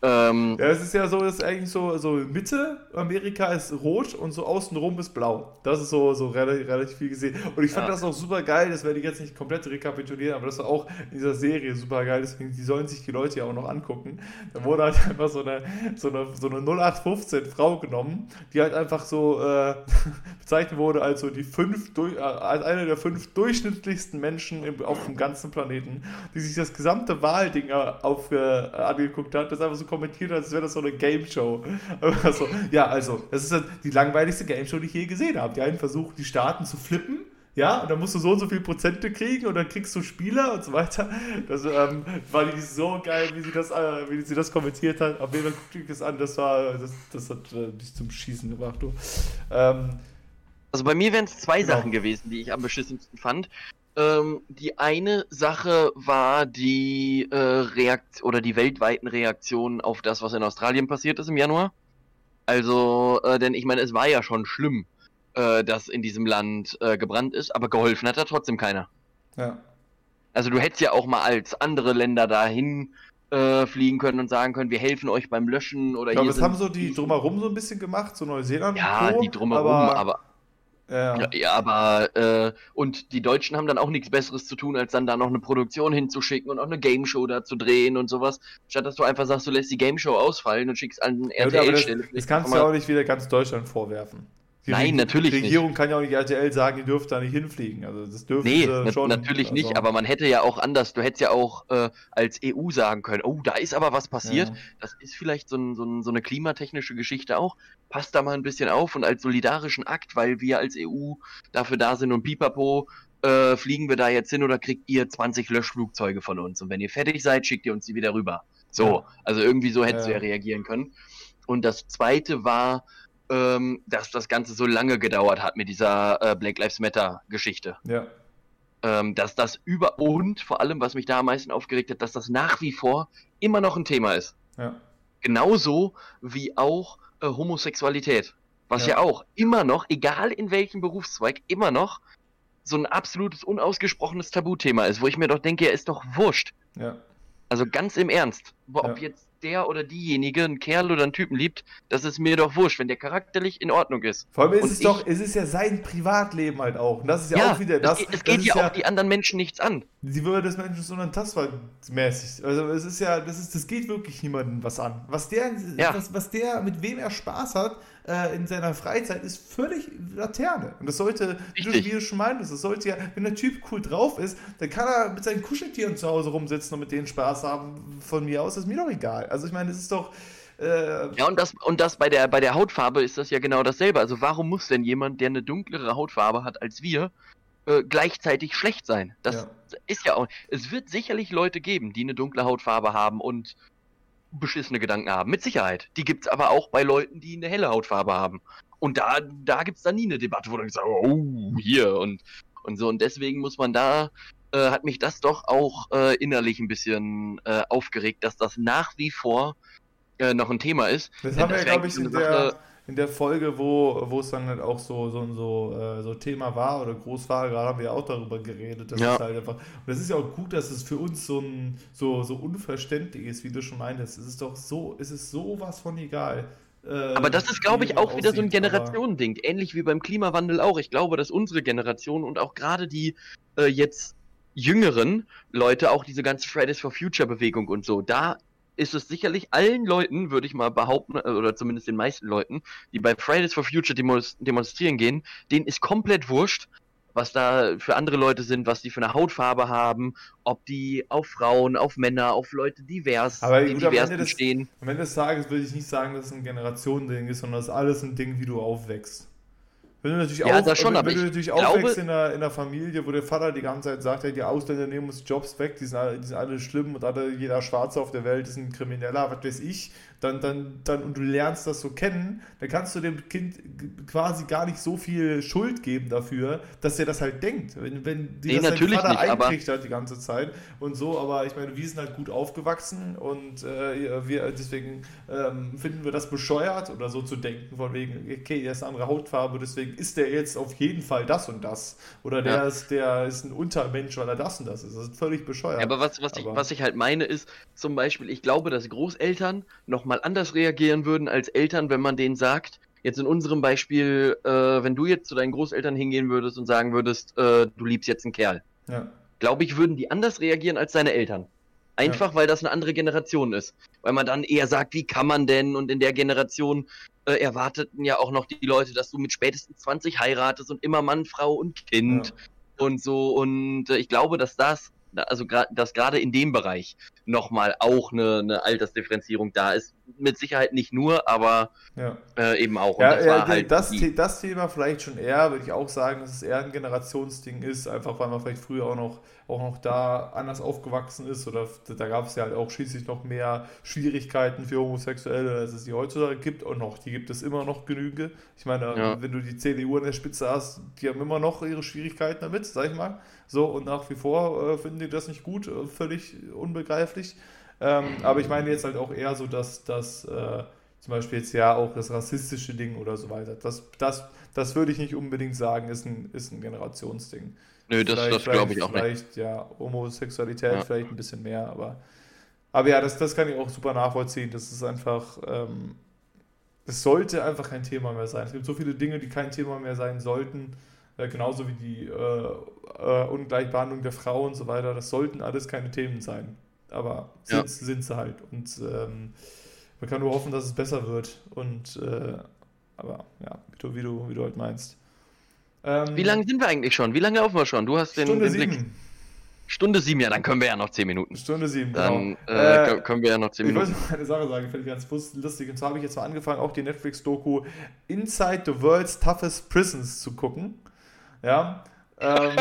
Ähm, ja, es ist ja so, dass eigentlich so, so Mitte Amerika ist rot und so außenrum ist blau. Das ist so, so relativ, relativ viel gesehen. Und ich fand ja. das auch super geil, das werde ich jetzt nicht komplett rekapitulieren, aber das war auch in dieser Serie super geil, deswegen die sollen sich die Leute ja auch noch angucken. Da wurde halt einfach so eine, so eine, so eine 0815 Frau genommen, die halt einfach so äh, [laughs] bezeichnet wurde als so die fünf, äh, als eine der fünf durchschnittlichsten Menschen auf dem ganzen Planeten, die sich das gesamte Wahlding auf, äh, angeguckt hat. Das ist einfach so kommentiert, als wäre das so eine Game Show. [laughs] Also, ja, also, das ist die langweiligste Game Show, die ich je gesehen habe. Die einen versuchen, die Staaten zu flippen. Ja, und dann musst du so und so viele Prozente kriegen und dann kriegst du Spieler und so weiter. Das ähm, war die so geil, wie sie das, äh, wie sie das kommentiert hat. Auf jeden Fall guckt ich das an, das war, das, das hat äh, dich zum Schießen gebracht, du. Ähm, also bei mir wären es zwei genau. Sachen gewesen, die ich am beschissensten fand. Ähm, die eine Sache war die äh, Reakt oder die weltweiten Reaktionen auf das, was in Australien passiert ist im Januar. Also, äh, denn ich meine, es war ja schon schlimm, äh, dass in diesem Land äh, gebrannt ist, aber geholfen hat da trotzdem keiner. Ja. Also du hättest ja auch mal als andere Länder dahin äh, fliegen können und sagen können, wir helfen euch beim Löschen oder ja, hier. Das haben so die drumherum so ein bisschen gemacht, so Neuseeland. Ja, die drumherum, aber, aber ja. ja, aber äh, und die Deutschen haben dann auch nichts Besseres zu tun, als dann da noch eine Produktion hinzuschicken und auch eine Game Show da zu drehen und sowas. Statt dass du einfach sagst, du lässt die Game Show ausfallen und schickst an RTL-Stelle. das, das kannst du ja auch nicht wieder ganz Deutschland vorwerfen. Die Nein, natürlich nicht. Die Regierung nicht. kann ja auch nicht RTL sagen, die dürft da nicht hinfliegen. Also das dürfen nee, sie schon. natürlich also. nicht, aber man hätte ja auch anders, du hättest ja auch äh, als EU sagen können, oh, da ist aber was passiert. Ja. Das ist vielleicht so, ein, so, ein, so, eine klimatechnische Geschichte auch. Passt da mal ein bisschen auf und als solidarischen Akt, weil wir als EU dafür da sind und pipapo, äh, fliegen wir da jetzt hin oder kriegt ihr 20 Löschflugzeuge von uns? Und wenn ihr fertig seid, schickt ihr uns die wieder rüber. So, ja. also irgendwie so hättest ja. du ja reagieren können. Und das zweite war, ähm, dass das Ganze so lange gedauert hat mit dieser äh, Black Lives Matter Geschichte. Ja. Ähm, dass das über und vor allem, was mich da am meisten aufgeregt hat, dass das nach wie vor immer noch ein Thema ist. Ja. Genauso wie auch äh, Homosexualität. Was ja. ja auch immer noch, egal in welchem Berufszweig, immer noch so ein absolutes unausgesprochenes Tabuthema ist, wo ich mir doch denke, er ist doch wurscht. Ja. Also ganz im Ernst, ob ja. jetzt der oder diejenige einen Kerl oder einen Typen liebt, das ist mir doch wurscht, wenn der charakterlich in Ordnung ist. Vor allem ist und es ich, doch, es ist ja sein Privatleben halt auch. Und das ist ja, ja auch wieder das. Es, es geht ja auch die anderen Menschen nichts an. Die Würde des Menschen so unantastbar mäßig. Also es ist ja, das ist, das geht wirklich niemandem was an. Was der, ja. was, was der, mit wem er Spaß hat, äh, in seiner Freizeit ist völlig Laterne. Und das sollte, Richtig. wie du schon meintest, das sollte ja, wenn der Typ cool drauf ist, dann kann er mit seinen Kuscheltieren zu Hause rumsitzen und mit denen Spaß haben. Von mir aus ist mir doch egal. Also ich meine, es ist doch. Äh ja, und das, und das bei der, bei der Hautfarbe ist das ja genau dasselbe. Also warum muss denn jemand, der eine dunklere Hautfarbe hat als wir, äh, gleichzeitig schlecht sein? Das ja. ist ja auch. Es wird sicherlich Leute geben, die eine dunkle Hautfarbe haben und beschissene Gedanken haben. Mit Sicherheit. Die gibt es aber auch bei Leuten, die eine helle Hautfarbe haben. Und da, da gibt es dann nie eine Debatte, wo dann gesagt oh, hier und Und so, und deswegen muss man da, äh, hat mich das doch auch äh, innerlich ein bisschen äh, aufgeregt, dass das nach wie vor äh, noch ein Thema ist. Das Denn haben wir, glaube ich, in der, in der Folge, wo, wo es dann halt auch so, so, so, äh, so Thema war oder groß war, gerade haben wir auch darüber geredet. Das Ja. ist halt einfach. Und das ist ja auch gut, dass es für uns so, ein, so, so unverständlich ist, wie du schon meintest. Es ist doch so, es ist sowas von egal. äh, Aber das ist, glaube ich, auch wieder so ein Generationending. Ähnlich wie beim Klimawandel auch. Ich glaube, dass unsere Generation und auch gerade die äh, jetzt jüngeren Leute, auch diese ganze Fridays for Future Bewegung und so, da ist es sicherlich allen Leuten, würde ich mal behaupten, äh, oder zumindest den meisten Leuten, die bei Fridays for Future demonstrieren gehen, denen ist komplett wurscht, was da für andere Leute sind, was die für eine Hautfarbe haben, ob die auf Frauen, auf Männer, auf Leute divers, Aber gut, am divers Ende des- stehen. Am Ende des Tages würde ich nicht sagen, dass es ein Generationending ist, sondern das ist alles ein Ding, wie du aufwächst. Wenn du natürlich, Ja, auf, schon, wenn, wenn du ich natürlich aufwächst in einer, in einer Familie, wo der Vater die ganze Zeit sagt, ja, die Ausländer nehmen uns Jobs weg, die sind alle, die sind alle schlimm und alle, jeder Schwarze auf der Welt ist ein Krimineller, was weiß ich, dann, dann, dann, und du lernst das so kennen, dann kannst du dem Kind quasi gar nicht so viel Schuld geben dafür, dass er das halt denkt. Wenn, wenn die Nee, das natürlich Vater nicht, aber- eintrichtert die ganze Zeit und so, aber ich meine, wir sind halt gut aufgewachsen und äh, wir, deswegen ähm, finden wir das bescheuert oder so zu denken, von wegen, okay, der ist eine andere Hautfarbe, deswegen ist der jetzt auf jeden Fall das und das. Oder der, Ja. ist, der ist ein Untermensch, weil er das und das ist. Das ist völlig bescheuert. Ja, aber was, was, ich, Aber- was ich halt meine ist, zum Beispiel, ich glaube, dass Großeltern nochmal anders reagieren würden als Eltern, wenn man denen sagt, jetzt in unserem Beispiel, äh, wenn du jetzt zu deinen Großeltern hingehen würdest und sagen würdest, äh, du liebst jetzt einen Kerl, ja. glaube ich, würden die anders reagieren als deine Eltern. Einfach, weil das eine andere Generation ist. Weil man dann eher sagt, wie kann man denn? Und in der Generation äh, erwarteten ja auch noch die Leute, dass du mit spätestens 20 heiratest und immer Mann, Frau und Kind Ja. und so. Und äh, ich glaube, dass das, also dass gerade in dem Bereich nochmal auch eine, eine Altersdifferenzierung da ist. Mit Sicherheit nicht nur, aber ja. äh, eben auch. Und Ja, das ja, halt das, die- das Thema vielleicht schon eher, würde ich auch sagen, dass es eher ein Generationsding ist, einfach weil man vielleicht früher auch noch, auch noch da anders aufgewachsen ist oder da gab es ja halt auch schließlich noch mehr Schwierigkeiten für Homosexuelle, als es die heutzutage gibt und noch, die gibt es immer noch genüge. Ich meine, Ja. wenn du die CDU an der Spitze hast, die haben immer noch ihre Schwierigkeiten damit, sag ich mal. So, und nach wie vor äh, finden die das nicht gut, äh, völlig unbegreiflich. Ähm, aber ich meine jetzt halt auch eher so, dass das äh, zum Beispiel jetzt ja auch das rassistische Ding oder so weiter. Das, das, das würde ich nicht unbedingt sagen, ist ein, ist ein Generationsding. Nö, das, Vielleicht- das glaube ich vielleicht- auch nicht. Vielleicht, ja, Homosexualität Ja. vielleicht ein bisschen mehr, aber, aber ja, das, das kann ich auch super nachvollziehen. Das ist einfach, ähm, es sollte einfach kein Thema mehr sein. Es gibt so viele Dinge, die kein Thema mehr sein sollten. Äh, genauso wie die äh, äh, Ungleichbehandlung der Frau und so weiter. Das sollten alles keine Themen sein. Aber Ja. sind, sind sie halt. Und ähm, man kann nur hoffen, dass es besser wird. Und äh, aber ja, wie du, wie du, wie du halt meinst. Ähm, Wie lange sind wir eigentlich schon? Wie lange laufen wir schon? Du hast den, Stunde den Blick. sieben. Stunde sieben, ja, dann können wir ja noch zehn Minuten. Stunde sieben, Dann genau. äh, Äh, kö- können wir ja noch zehn Ich wollte Minuten. noch eine Sache sagen, finde ich ganz lustig. Und zwar habe ich jetzt mal angefangen, auch die Netflix-Doku Inside the World's Toughest Prisons zu gucken. Ja. Ähm,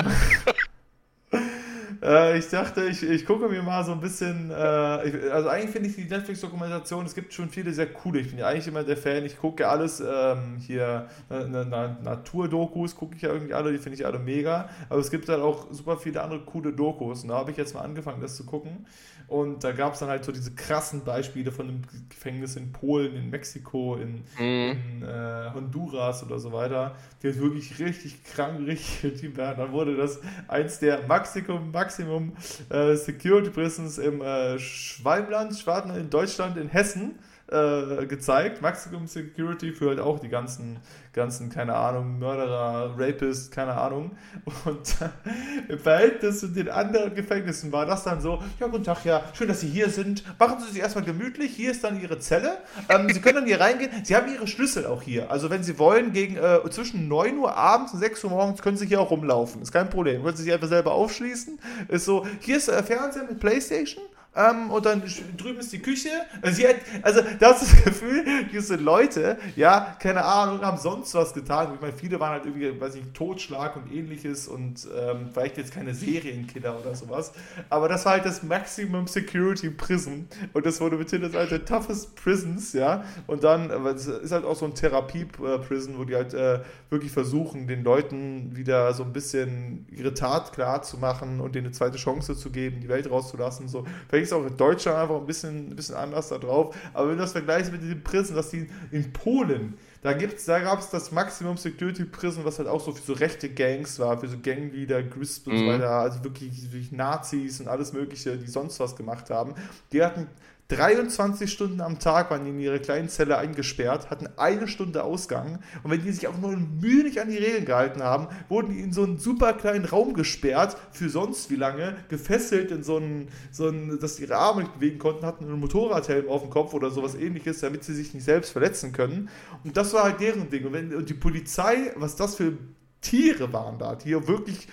[laughs] äh, ich dachte, ich, ich gucke mir mal so ein bisschen. Äh, ich, also, eigentlich finde ich die Netflix-Dokumentation, es gibt schon viele sehr coole. Ich bin ja eigentlich immer der Fan. Ich gucke alles ähm, hier, na, na, na, Naturdokus gucke ich ja irgendwie alle, die finde ich alle mega. Aber es gibt halt auch super viele andere coole Dokus. Und da habe ich jetzt mal angefangen, das zu gucken. Und da gab es dann halt so diese krassen Beispiele von einem Gefängnis in Polen, in Mexiko, in, Mhm. in äh, Honduras oder so weiter, die halt wirklich richtig krank, [laughs] richtig werden. Dann wurde das eins der Maximum, Maximum äh, Security Prisons im äh, Schwalmland, Schwaben in Deutschland, in Hessen äh, gezeigt. Maximum Security für halt auch die ganzen, ganzen, keine Ahnung, Mörderer, Rapist, keine Ahnung. Und [laughs] im Verhältnis zu den anderen Gefängnissen war das dann so, ja, guten Tag, ja, schön, dass Sie hier sind. Machen Sie sich erstmal gemütlich. Hier ist dann Ihre Zelle. Ähm, Sie können dann hier reingehen. Sie haben Ihre Schlüssel auch hier. Also wenn Sie wollen, gegen äh, zwischen 9 Uhr abends und 6 Uhr morgens können Sie hier auch rumlaufen. Ist kein Problem. Können Sie sich einfach selber aufschließen. Ist so, hier ist äh, Fernseher mit Playstation. Ähm, und dann drüben ist die Küche. Also, hat, also da hast du das Gefühl, diese Leute, ja, keine Ahnung, haben sonst was getan. Ich meine, viele waren halt irgendwie, weiß ich, Totschlag und ähnliches und ähm, vielleicht jetzt keine Serienkiller oder sowas. Aber das war halt das Maximum Security Prison und das wurde mit das alte Toughest Prisons, ja. Und dann, es ist halt auch so ein Therapie-Prison, wo die halt äh, wirklich versuchen, den Leuten wieder so ein bisschen ihre Tat klar zu machen und denen eine zweite Chance zu geben, die Welt rauszulassen. So. Vielleicht ist auch in Deutschland einfach ein bisschen, ein bisschen anders da drauf. Aber wenn du das vergleichst mit den Prison, dass die in Polen, da, da gab es das Maximum Security Prison, was halt auch so für so rechte Gangs war, für so Gangleader, Grisp und mhm. so weiter, also wirklich, wirklich Nazis und alles Mögliche, die sonst was gemacht haben. Die hatten 23 Stunden am Tag waren die in ihre kleinen Zelle eingesperrt, hatten eine Stunde Ausgang und wenn die sich auch nur Mühe an die Regeln gehalten haben, wurden die in so einen super kleinen Raum gesperrt, für sonst wie lange, gefesselt in so einen, so einen dass sie ihre Arme nicht bewegen konnten, hatten einen Motorradhelm auf dem Kopf oder sowas ähnliches, damit sie sich nicht selbst verletzen können. Und das war halt deren Ding. Und, wenn, und die Polizei, was das für Tiere waren da, die hier wirklich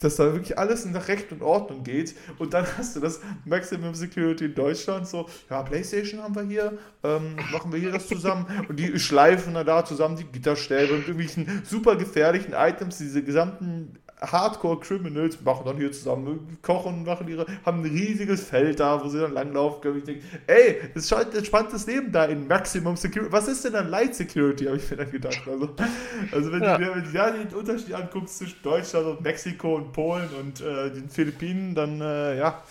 dass da wirklich alles nach Recht und Ordnung geht. Und dann hast du das Maximum Security in Deutschland, so, ja, Playstation haben wir hier, ähm, machen wir hier das zusammen. Und die schleifen da zusammen die Gitterstäbe und irgendwelchen super gefährlichen Items, diese gesamten Hardcore-Criminals machen dann hier zusammen, kochen, machen ihre, haben ein riesiges Feld da, wo sie dann langlaufen können. Ich denke, ey, das ist ein entspanntes Leben da in Maximum Security. Was ist denn dann Light Security, habe ich mir dann gedacht. Also, also wenn, ja. du, wenn du da den Unterschied anguckst zwischen Deutschland und Mexiko und Polen und äh, den Philippinen, dann äh, ja.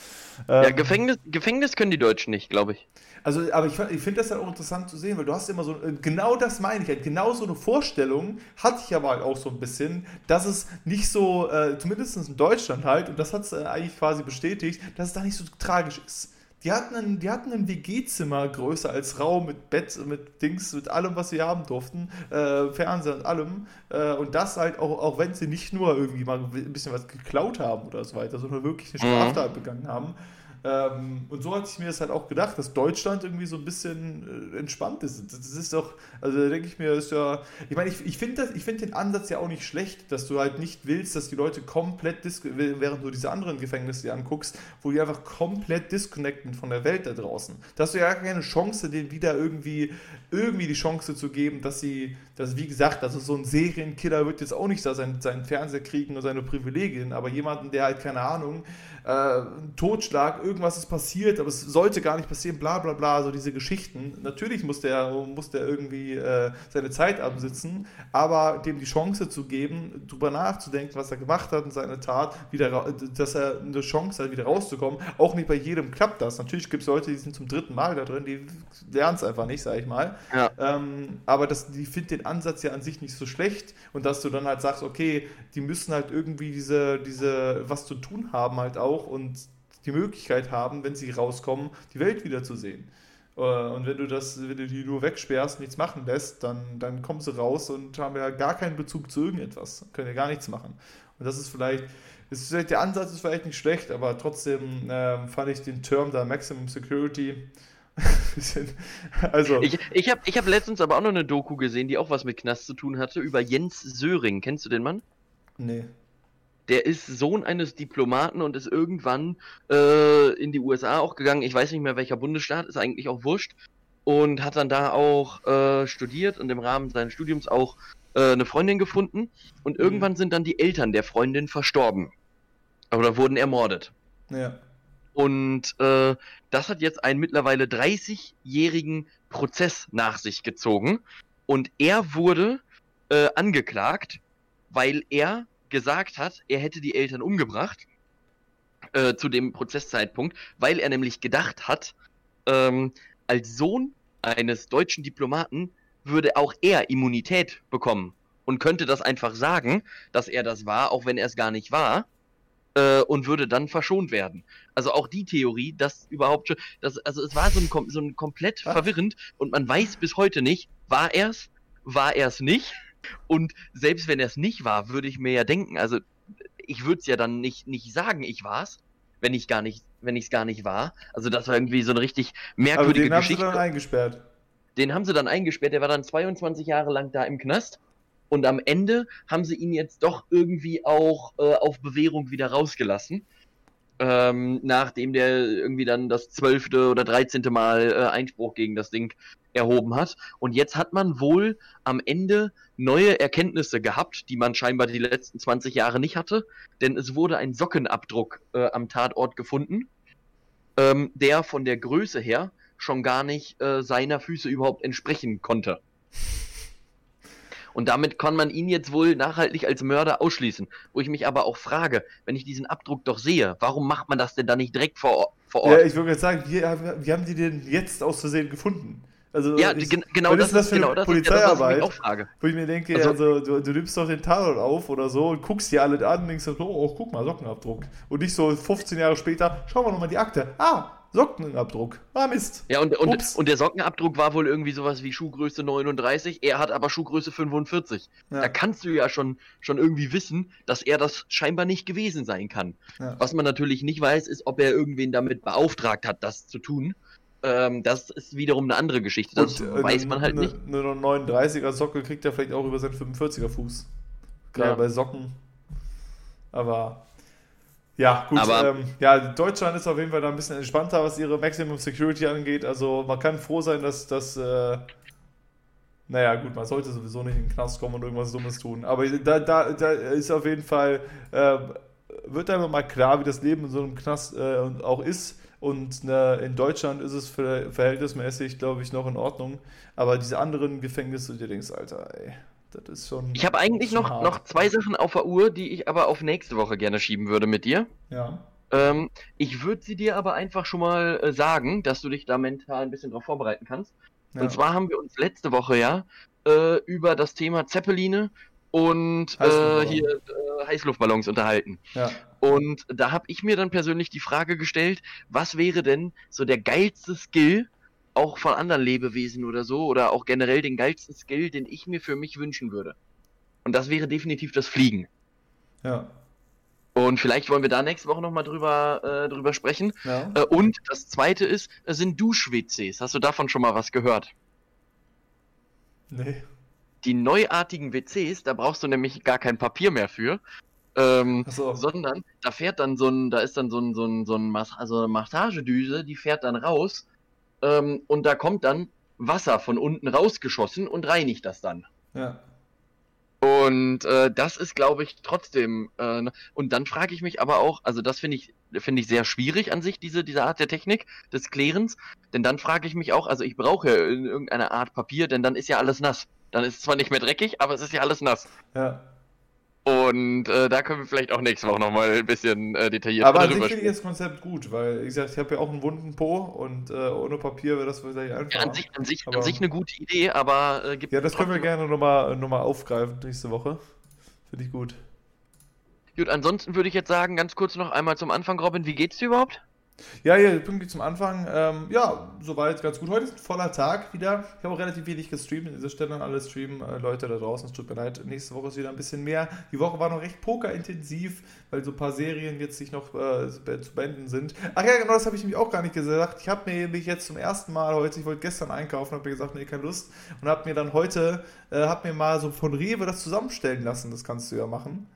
Ähm, ja, Gefängnis, Gefängnis können die Deutschen nicht, glaube ich. Also, aber ich, ich finde das halt auch interessant zu sehen, weil du hast immer so, äh, genau das meine ich halt, genau so eine Vorstellung hatte ich aber auch so ein bisschen, dass es nicht so, äh, zumindest in Deutschland halt, und das hat es äh, eigentlich quasi bestätigt, dass es da nicht so tragisch ist. Die hatten ein, die hatten ein WG-Zimmer größer als Raum mit Bett, mit Dings, mit allem, was sie haben durften, äh, Fernseher und allem. Äh, und das halt auch, auch wenn sie nicht nur irgendwie mal ein bisschen was geklaut haben oder so weiter, sondern wirklich eine mhm. Straftat mhm. begangen haben. Ähm, und so hatte ich mir das halt auch gedacht, dass Deutschland irgendwie so ein bisschen äh, entspannt ist. Das ist doch, also da denke ich mir, ist ja, ich meine, ich, ich finde find den Ansatz ja auch nicht schlecht, dass du halt nicht willst, dass die Leute komplett, während du diese anderen Gefängnisse dir anguckst, wo die einfach komplett disconnecten von der Welt da draußen. Da hast du ja gar keine Chance, denen wieder irgendwie, irgendwie die Chance zu geben, dass sie, dass, wie gesagt, also so ein Serienkiller wird jetzt auch nicht da seinen, seinen Fernseher kriegen und seine Privilegien, aber jemanden, der halt, keine Ahnung, äh, Totschlag, irgendwas ist passiert, aber es sollte gar nicht passieren, bla bla bla, so diese Geschichten. Natürlich muss der, muss der irgendwie äh, seine Zeit absitzen, aber dem die Chance zu geben, drüber nachzudenken, was er gemacht hat und seine Tat, wieder, dass er eine Chance hat, wieder rauszukommen. Auch nicht bei jedem klappt das. Natürlich gibt es Leute, die sind zum dritten Mal da drin, die lernen es einfach nicht, sag ich mal. Ja. Ähm, aber das, die finden den Ansatz ja an sich nicht so schlecht und dass du dann halt sagst, okay, die müssen halt irgendwie diese, diese, was zu tun haben halt auch und die Möglichkeit haben, wenn sie rauskommen, die Welt wiederzusehen. Äh, und wenn du das, wenn du die nur wegsperrst, nichts machen lässt, dann, dann kommen sie raus und haben ja gar keinen Bezug zu irgendetwas, können ja gar nichts machen. Und das ist vielleicht, ist vielleicht der Ansatz ist vielleicht nicht schlecht, aber trotzdem äh, fand ich den Term da Maximum Security [laughs] also. Ich, ich habe ich hab letztens aber auch noch eine Doku gesehen, die auch was mit Knast zu tun hatte, über Jens Söring. Kennst du den Mann? Nee der ist Sohn eines Diplomaten und ist irgendwann äh, in die USA auch gegangen. Ich weiß nicht mehr welcher Bundesstaat, ist eigentlich auch wurscht. Und hat dann da auch äh, studiert und im Rahmen seines Studiums auch äh, eine Freundin gefunden. Und mhm. irgendwann sind dann die Eltern der Freundin verstorben. Oder wurden ermordet. Ja. Und äh, das hat jetzt einen mittlerweile 30-jährigen Prozess nach sich gezogen. Und er wurde äh, angeklagt, weil er gesagt hat, er hätte die Eltern umgebracht äh, zu dem Prozesszeitpunkt, weil er nämlich gedacht hat, ähm, als Sohn eines deutschen Diplomaten würde auch er Immunität bekommen und könnte das einfach sagen, dass er das war, auch wenn er es gar nicht war, äh, und würde dann verschont werden. Also auch die Theorie, dass überhaupt schon, das, also es war so ein, so ein komplett Was? verwirrend und man weiß bis heute nicht, war er es, war er es nicht. Und selbst wenn er es nicht war, würde ich mir ja denken, also ich würde es ja dann nicht, nicht sagen, ich war's, wenn ich gar nicht, wenn ich es gar nicht war. Also das war irgendwie so eine richtig merkwürdige Aber den Geschichte. Den haben sie dann eingesperrt. Den haben sie dann eingesperrt, der war dann 22 Jahre lang da im Knast. Und am Ende haben sie ihn jetzt doch irgendwie auch äh, auf Bewährung wieder rausgelassen. ähm, nachdem der irgendwie dann das zwölfte oder dreizehnte Mal äh, Einspruch gegen das Ding erhoben hat. Und jetzt hat man wohl am Ende neue Erkenntnisse gehabt, die man scheinbar die letzten 20 Jahre nicht hatte, denn es wurde ein Sockenabdruck äh, am Tatort gefunden, ähm, der von der Größe her schon gar nicht äh, seiner Füße überhaupt entsprechen konnte. Und damit kann man ihn jetzt wohl nachhaltig als Mörder ausschließen. Wo ich mich aber auch frage, wenn ich diesen Abdruck doch sehe, warum macht man das denn dann nicht direkt vor, vor Ort? Ja, ich würde jetzt sagen, wie, wie haben die den jetzt aus Versehen gefunden? Also, ja, ich, genau das, das ist genau das Polizeiarbeit, ist, ja das. Wo ich mir denke, also, also du, du, nimmst doch den Tatort auf oder so und guckst dir alle an und denkst so, oh, guck mal, Sockenabdruck. Und nicht so 15 Jahre später, schauen wir nochmal die Akte. Ah, Sockenabdruck. Ah, Mist. Ja, und, und, und der Sockenabdruck war wohl irgendwie sowas wie Schuhgröße 39. Er hat aber Schuhgröße 45. Ja. Da kannst du ja schon, schon irgendwie wissen, dass er das scheinbar nicht gewesen sein kann. Ja. Was man natürlich nicht weiß, ist, ob er irgendwen damit beauftragt hat, das zu tun. Ähm, das ist wiederum eine andere Geschichte. Das und, äh, weiß man halt ne, nicht. Eine 39er Socke kriegt er vielleicht auch über seinen 45er Fuß. Gerade ja. bei Socken. Aber ja, gut. Aber, ähm, ja, Deutschland ist auf jeden Fall da ein bisschen entspannter, was ihre Maximum Security angeht. Also man kann froh sein, dass das. Äh, naja, gut, man sollte sowieso nicht in den Knast kommen und irgendwas Dummes tun. Aber da, da, da ist auf jeden Fall. Äh, wird einfach mal klar, wie das Leben in so einem Knast äh, auch ist. Und ne, in Deutschland ist es verhältnismäßig, glaube ich, noch in Ordnung. Aber diese anderen Gefängnisse, du denkst, Alter, ey. Das ist schon. Ich habe eigentlich noch, noch zwei Sachen auf der Uhr, die ich aber auf nächste Woche gerne schieben würde mit dir. Ja. Ähm, ich würde sie dir aber einfach schon mal äh, sagen, dass du dich da mental ein bisschen drauf vorbereiten kannst. Ja. Und zwar haben wir uns letzte Woche ja äh, über das Thema Zeppeline und äh, hier äh, Heißluftballons unterhalten. Ja. Und da habe ich mir dann persönlich die Frage gestellt, was wäre denn so der geilste Skill, auch von anderen Lebewesen oder so, oder auch generell den geilsten Skill, den ich mir für mich wünschen würde. Und das wäre definitiv das Fliegen. Ja. Und vielleicht wollen wir da nächste Woche nochmal drüber, äh, drüber sprechen. Ja. Äh, und das zweite ist, äh, sind Dusch-WCs. Hast du davon schon mal was gehört? Nee. Die neuartigen WCs, da brauchst du nämlich gar kein Papier mehr für. Ähm, so. Sondern da fährt dann so ein, da ist dann so ein, so ein, so ein Mas also eine Massagedüse, die fährt dann raus ähm, und da kommt dann Wasser von unten rausgeschossen und reinigt das dann. Ja. Und äh, das ist, glaube ich, trotzdem. Äh, ne, und dann frage ich mich aber auch, also das finde ich, finde ich sehr schwierig an sich, diese, diese Art der Technik des Klärens. Denn dann frage ich mich auch, also ich brauche ja irgendeine Art Papier, denn dann ist ja alles nass. Dann ist es zwar nicht mehr dreckig, aber es ist ja alles nass. Ja. Und äh, da können wir vielleicht auch nächste Woche nochmal ein bisschen äh, detailliert Aber an sich finde ich das Konzept gut, weil, wie gesagt, ich habe ja auch einen wunden Po und äh, ohne Papier wäre das vielleicht einfach. Ja, an sich, an sich, aber, an sich eine gute Idee, aber äh, gibt Ja, das können wir gerne nochmal noch mal aufgreifen nächste Woche. Finde ich gut. Gut, ansonsten würde ich jetzt sagen, ganz kurz noch einmal zum Anfang, Robin, wie geht's dir überhaupt? Ja, hier pünktlich zum Anfang. Ähm, ja, soweit ganz gut. Heute ist ein voller Tag wieder. Ich habe auch relativ wenig gestreamt an dieser Stelle an alle Streamen. Äh, Leute da draußen, es tut mir leid. Nächste Woche ist wieder ein bisschen mehr. Die Woche war noch recht pokerintensiv, weil so ein paar Serien jetzt sich noch äh, zu beenden sind. Ach ja, genau, das habe ich nämlich auch gar nicht gesagt. Ich habe mir mich jetzt zum ersten Mal heute, ich wollte gestern einkaufen, habe mir gesagt, nee, keine Lust. Und habe mir dann heute, äh, habe mir mal so von Rewe das zusammenstellen lassen. Das kannst du ja machen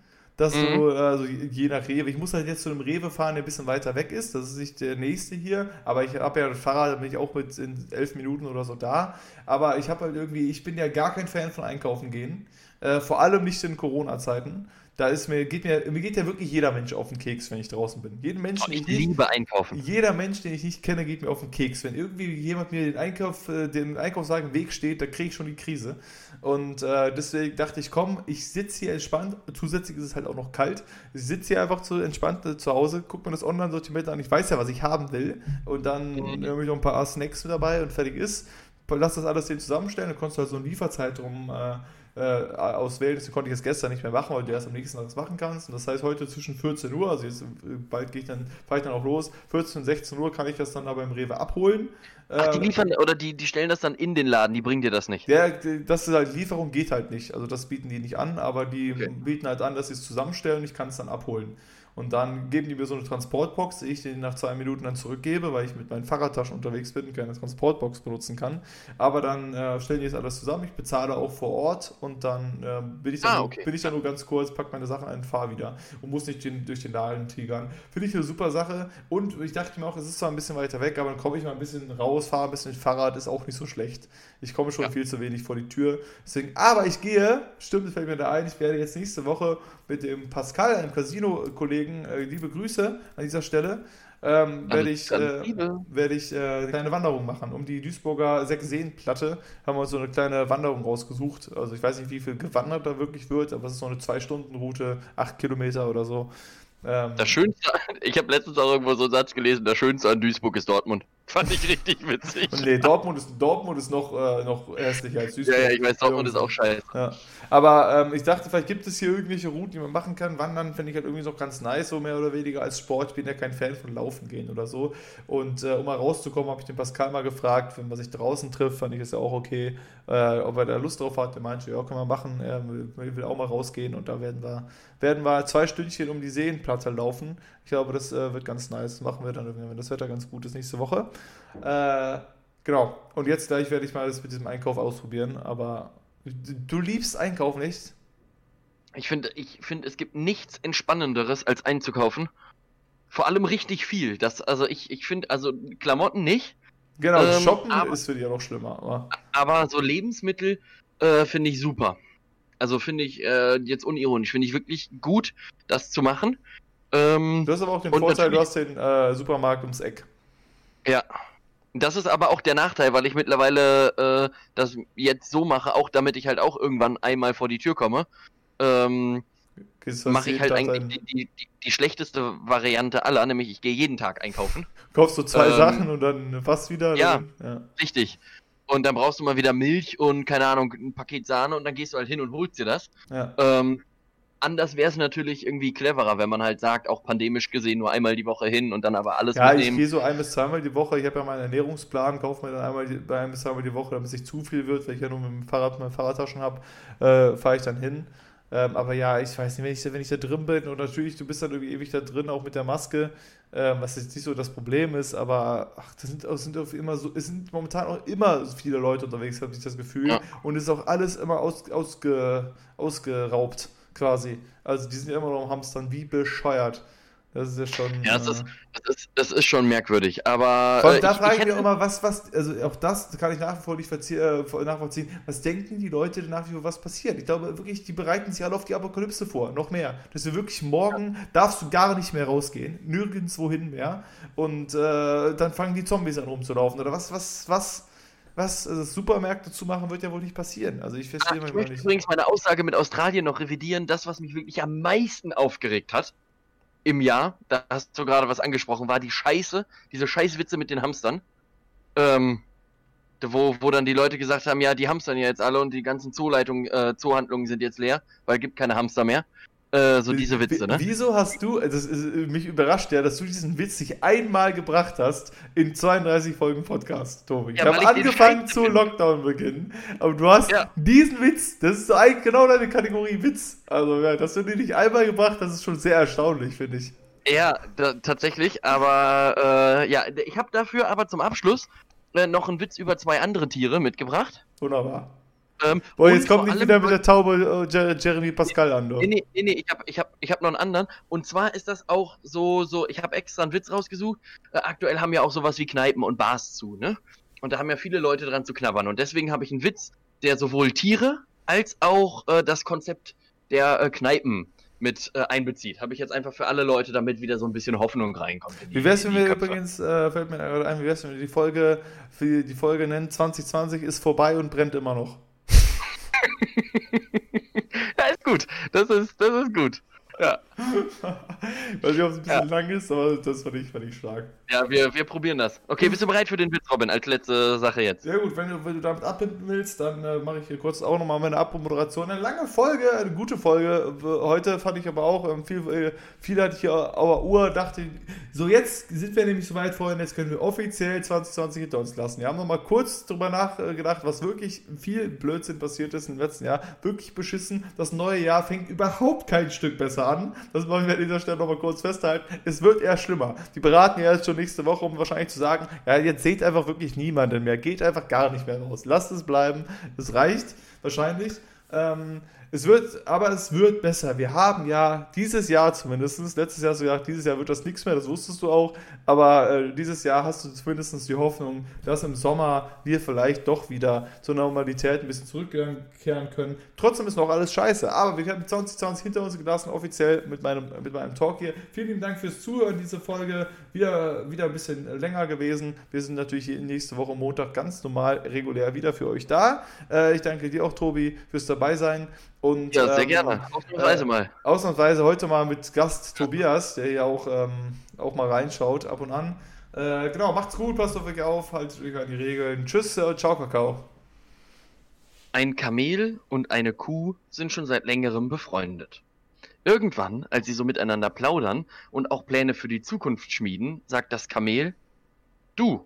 dass mhm. du, also je nach Rewe, ich muss halt jetzt zu einem Rewe fahren, der ein bisschen weiter weg ist, das ist nicht der nächste hier, aber ich habe ja das Fahrrad, da bin ich auch mit in elf Minuten oder so da, aber ich habe halt irgendwie, ich bin ja gar kein Fan von Einkaufen gehen, äh, vor allem nicht in Corona-Zeiten. Da ist mir, geht mir, mir geht ja wirklich jeder Mensch auf den Keks, wenn ich draußen bin. Jeden Menschen, oh, ich, ich liebe einkaufen. Jeder Mensch, den ich nicht kenne, geht mir auf den Keks. Wenn irgendwie jemand mir den Einkauf, äh, den Einkaufswagen im Weg steht, da kriege ich schon die Krise. Und äh, deswegen dachte ich, komm, ich sitze hier entspannt. Zusätzlich ist es halt auch noch kalt. Ich sitze hier einfach zu entspannt äh, zu Hause, gucke mir das Online-Sortiment an. Ich weiß ja, was ich haben will. Und dann mhm. irgendwie noch ein paar Snacks mit dabei und fertig ist. Lass das alles den zusammenstellen. Dann konntest du halt so einen Lieferzeitraum äh, äh, auswählen. Deswegen konnte ich es gestern nicht mehr machen, weil du erst am nächsten Tag das machen kannst. Und das heißt, heute zwischen 14 Uhr, also jetzt äh, bald gehe ich dann, fahre ich dann auch los, 14 und 16 Uhr kann ich das dann aber im Rewe abholen. Ach, die Ähm, liefern oder die, die stellen das dann in den Laden, die bringen dir das nicht. Der, das ist halt, Lieferung geht halt nicht. Also das bieten die nicht an, aber die Okay. bieten halt an, dass sie es zusammenstellen und ich kann es dann abholen. Und dann geben die mir so eine Transportbox, die ich denen nach zwei Minuten dann zurückgebe, weil ich mit meinen Fahrradtaschen unterwegs bin und keine Transportbox benutzen kann. Aber dann äh, stellen die das alles zusammen, ich bezahle auch vor Ort und dann äh, bin, ich dann Ah, nur, okay. bin ich dann nur ganz kurz, pack meine Sachen ein und fahre wieder und muss nicht den, durch den Laden tigern. Finde ich eine super Sache und ich dachte mir auch, es ist zwar ein bisschen weiter weg, aber dann komme ich mal ein bisschen raus, fahre ein bisschen mit Fahrrad, ist auch nicht so schlecht. Ich komme schon Ja. viel zu wenig vor die Tür. Deswegen, aber ich gehe, stimmt, das fällt mir da ein, ich werde jetzt nächste Woche mit dem Pascal, einem Casino-Kollegen, äh, liebe Grüße an dieser Stelle, ähm, werde ich, äh, werde ich äh, eine kleine Wanderung machen. Um die Duisburger Sechsseenplatte haben wir uns so eine kleine Wanderung rausgesucht. Also ich weiß nicht, wie viel gewandert da wirklich wird, aber es ist so eine Zwei-Stunden-Route, acht Kilometer oder so. Ähm, Das Schönste, ich habe letztens auch irgendwo so einen Satz gelesen, das Schönste an Duisburg ist Dortmund. [laughs] Fand ich richtig witzig. nee, Dortmund ist, Dortmund ist noch, äh, noch hässlicher als Duisburg. Ja, ja, ich weiß, Dortmund ist auch scheiße. Ja. Aber ähm, ich dachte, vielleicht gibt es hier irgendwelche Routen, die man machen kann. Wandern finde ich halt irgendwie so ganz nice, so mehr oder weniger als Sport. Ich bin ja kein Fan von Laufen gehen oder so. Und äh, um mal rauszukommen, habe ich den Pascal mal gefragt, wenn man sich draußen trifft, fand ich es ja auch okay, äh, ob er da Lust drauf hat. Der meinte, ja, können wir machen. Er will, auch mal rausgehen und da werden wir, werden wir zwei Stündchen um die Seenplatte laufen. Ich glaube, das äh, wird ganz nice. Das machen wir dann wenn das Wetter ganz gut ist, nächste Woche. Äh, genau. Und jetzt gleich werde ich mal das mit diesem Einkauf ausprobieren. Aber du liebst Einkaufen, nicht? Ich finde, ich finde, es gibt nichts Entspannenderes als einzukaufen. Vor allem richtig viel. Das, also ich, ich finde, also Klamotten nicht, Genau, Ähm, Shoppen aber- ist für dich ja noch schlimmer. Aber aber so Lebensmittel äh, finde ich super. Also finde ich äh, jetzt unironisch, finde ich wirklich gut, das zu machen. Ähm, du hast aber auch den Vorteil, du hast den äh, Supermarkt ums Eck. Ja. Das ist aber auch der Nachteil, weil ich mittlerweile äh, das jetzt so mache, auch damit ich halt auch irgendwann einmal vor die Tür komme. Ähm, mache ich halt eigentlich die, die, die, die schlechteste Variante aller, nämlich ich gehe jeden Tag einkaufen. Kaufst du zwei ähm, Sachen und dann fast wieder? ja. Ja. Richtig. Und dann brauchst du mal wieder Milch und keine Ahnung, ein Paket Sahne und dann gehst du halt hin und holst dir das. ja. Ähm, anders wäre es natürlich irgendwie cleverer, wenn man halt sagt, auch pandemisch gesehen nur einmal die Woche hin und dann aber alles Ja, ich mitnehmen. gehe so ein bis zweimal die Woche. Ich habe ja meinen Ernährungsplan, kaufe mir dann einmal die, ein bis zweimal die Woche, damit es nicht zu viel wird, weil ich ja nur mit dem Fahrrad meine Fahrradtaschen habe, äh, fahre ich dann hin. Ähm, aber ja, ich weiß nicht, wenn ich, da- wenn ich da drin bin und natürlich, du bist dann irgendwie ewig da drin, auch mit der Maske, ähm, was jetzt nicht so das Problem ist, aber ach, das sind, es sind auch immer so, es sind momentan auch immer so viele Leute unterwegs, habe ich das Gefühl. Ja. Und es ist auch alles immer aus, ausge, ausgeraubt, quasi. Also die sind ja immer noch am Hamstern wie bescheuert. Das ist ja schon. Ja, das äh, ist, das ist, das ist schon merkwürdig, aber äh, da ich, frage ich ich mich auch immer, was, was, also auch das kann ich nach wie vor nicht äh, nachvollziehen. Was denken die Leute denn nach wie vor, was passiert? Ich glaube wirklich, die bereiten sich alle auf die Apokalypse vor, noch mehr. Dass du wirklich morgen darfst du gar nicht mehr rausgehen, nirgendwo hin mehr. Und äh, dann fangen die Zombies an rumzulaufen. Oder was, was, was, was also Supermärkte zu machen, wird ja wohl nicht passieren. Also ich verstehe ich manchmal möchte nicht. übrigens meine Aussage mit Australien noch revidieren. Das, was mich wirklich am meisten aufgeregt hat im Jahr, da hast du gerade was angesprochen, war die Scheiße, diese Scheißwitze mit den Hamstern. Ähm, wo, wo dann die Leute gesagt haben, ja, die hamstern ja jetzt alle und die ganzen Zooleitungen, äh, Zoohandlungen sind jetzt leer, weil es gibt keine Hamster mehr. Äh, so diese Witze, ne? Wieso hast du, das ist, mich überrascht ja, dass du diesen Witz nicht einmal gebracht hast in 32 Folgen Podcast, Tobi. Ich Ja, habe ich den angefangen zu. Lockdown-Beginn, aber du hast Ja. diesen Witz, das ist so eigentlich genau deine Kategorie Witz. Also, ja, dass du den nicht einmal gebracht hast, ist schon sehr erstaunlich, finde ich. Ja, da, tatsächlich, aber äh, ja, ich habe dafür aber zum Abschluss äh, noch einen Witz über zwei andere Tiere mitgebracht. Wunderbar. Ähm, Boah, jetzt kommt nicht wieder mit der Taube äh, Jer- Jeremy Pascal an, du. Nee, nee, nee, ich habe ich hab, ich hab noch einen anderen. Und zwar ist das auch so, so ich habe extra einen Witz rausgesucht. Äh, aktuell haben ja auch sowas wie Kneipen und Bars zu, ne? Und da haben ja viele Leute dran zu knabbern. Und deswegen habe ich einen Witz, der sowohl Tiere als auch äh, das Konzept der äh, Kneipen mit äh, einbezieht. Habe ich jetzt einfach für alle Leute, damit wieder so ein bisschen Hoffnung reinkommt. in die- Wie wär's, wenn wir Köpfe. übrigens, äh, fällt mir ein, wie wär's, wenn wir die Folge, für die Folge nennen, 2020 ist vorbei und brennt immer noch. [laughs] ja, ist gut. Das ist, das ist gut. Ja. [laughs] Weiß nicht, ob es ein bisschen ja. lang ist, aber das fand ich, fand ich stark. Ja, wir, wir probieren das. Okay, bist du bereit für den Witz, Robin, als letzte Sache jetzt? Sehr gut, wenn du, wenn du damit abbinden willst, dann äh, mache ich hier kurz auch nochmal meine Abmoderation. Eine lange Folge, eine gute Folge. Heute fand ich aber auch, ähm, viel, äh, viel hatte ich hier auf Uhr, dachte, so jetzt sind wir nämlich so weit vorhin, jetzt können wir offiziell 2020 hinter uns lassen. Wir haben nochmal kurz drüber nachgedacht, was wirklich viel Blödsinn passiert ist im letzten Jahr. Wirklich beschissen. Das neue Jahr fängt überhaupt kein Stück besser an. Das wollen wir an dieser Stelle nochmal kurz festhalten. Es wird eher schlimmer. Die beraten ja jetzt schon nächste Woche, um wahrscheinlich zu sagen, ja, jetzt seht einfach wirklich niemanden mehr. Geht einfach gar nicht mehr raus. Lasst es bleiben. Es reicht wahrscheinlich. Ähm, es wird, aber es wird besser. Wir haben ja dieses Jahr zumindest, letztes Jahr sogar, dieses Jahr wird das nichts mehr, das wusstest du auch, aber äh, dieses Jahr hast du zumindest die Hoffnung, dass im Sommer wir vielleicht doch wieder zur Normalität ein bisschen zurückkehren können. Trotzdem ist noch alles scheiße, aber wir haben 2020 hinter uns gelassen, offiziell mit meinem, mit meinem Talk hier. Vielen lieben Dank fürs Zuhören, diese Folge wieder, wieder ein bisschen länger gewesen. Wir sind natürlich nächste Woche Montag ganz normal, regulär wieder für euch da. Äh, ich danke dir auch, Tobi, fürs dabei sein. Und, ja, sehr ähm, gerne. Ausnahmsweise äh, mal. Ausnahmsweise heute mal mit Gast Tobias, der hier auch, ähm, auch mal reinschaut ab und an. Äh, genau, macht's gut, passt auf euch auf, haltet euch an die Regeln. Tschüss, äh, ciao, Kakao. Ein Kamel und eine Kuh sind schon seit längerem befreundet. Irgendwann, als sie so miteinander plaudern und auch Pläne für die Zukunft schmieden, sagt das Kamel: Du,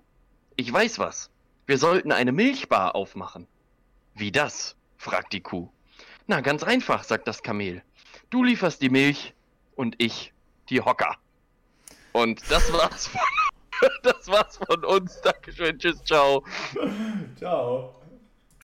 ich weiß was. Wir sollten eine Milchbar aufmachen. Wie das? fragt die Kuh. Na, ganz einfach, sagt das Kamel. Du lieferst die Milch und ich die Hocker. Und das war's von, [laughs] das war's von uns. Dankeschön. Tschüss, ciao. Ciao.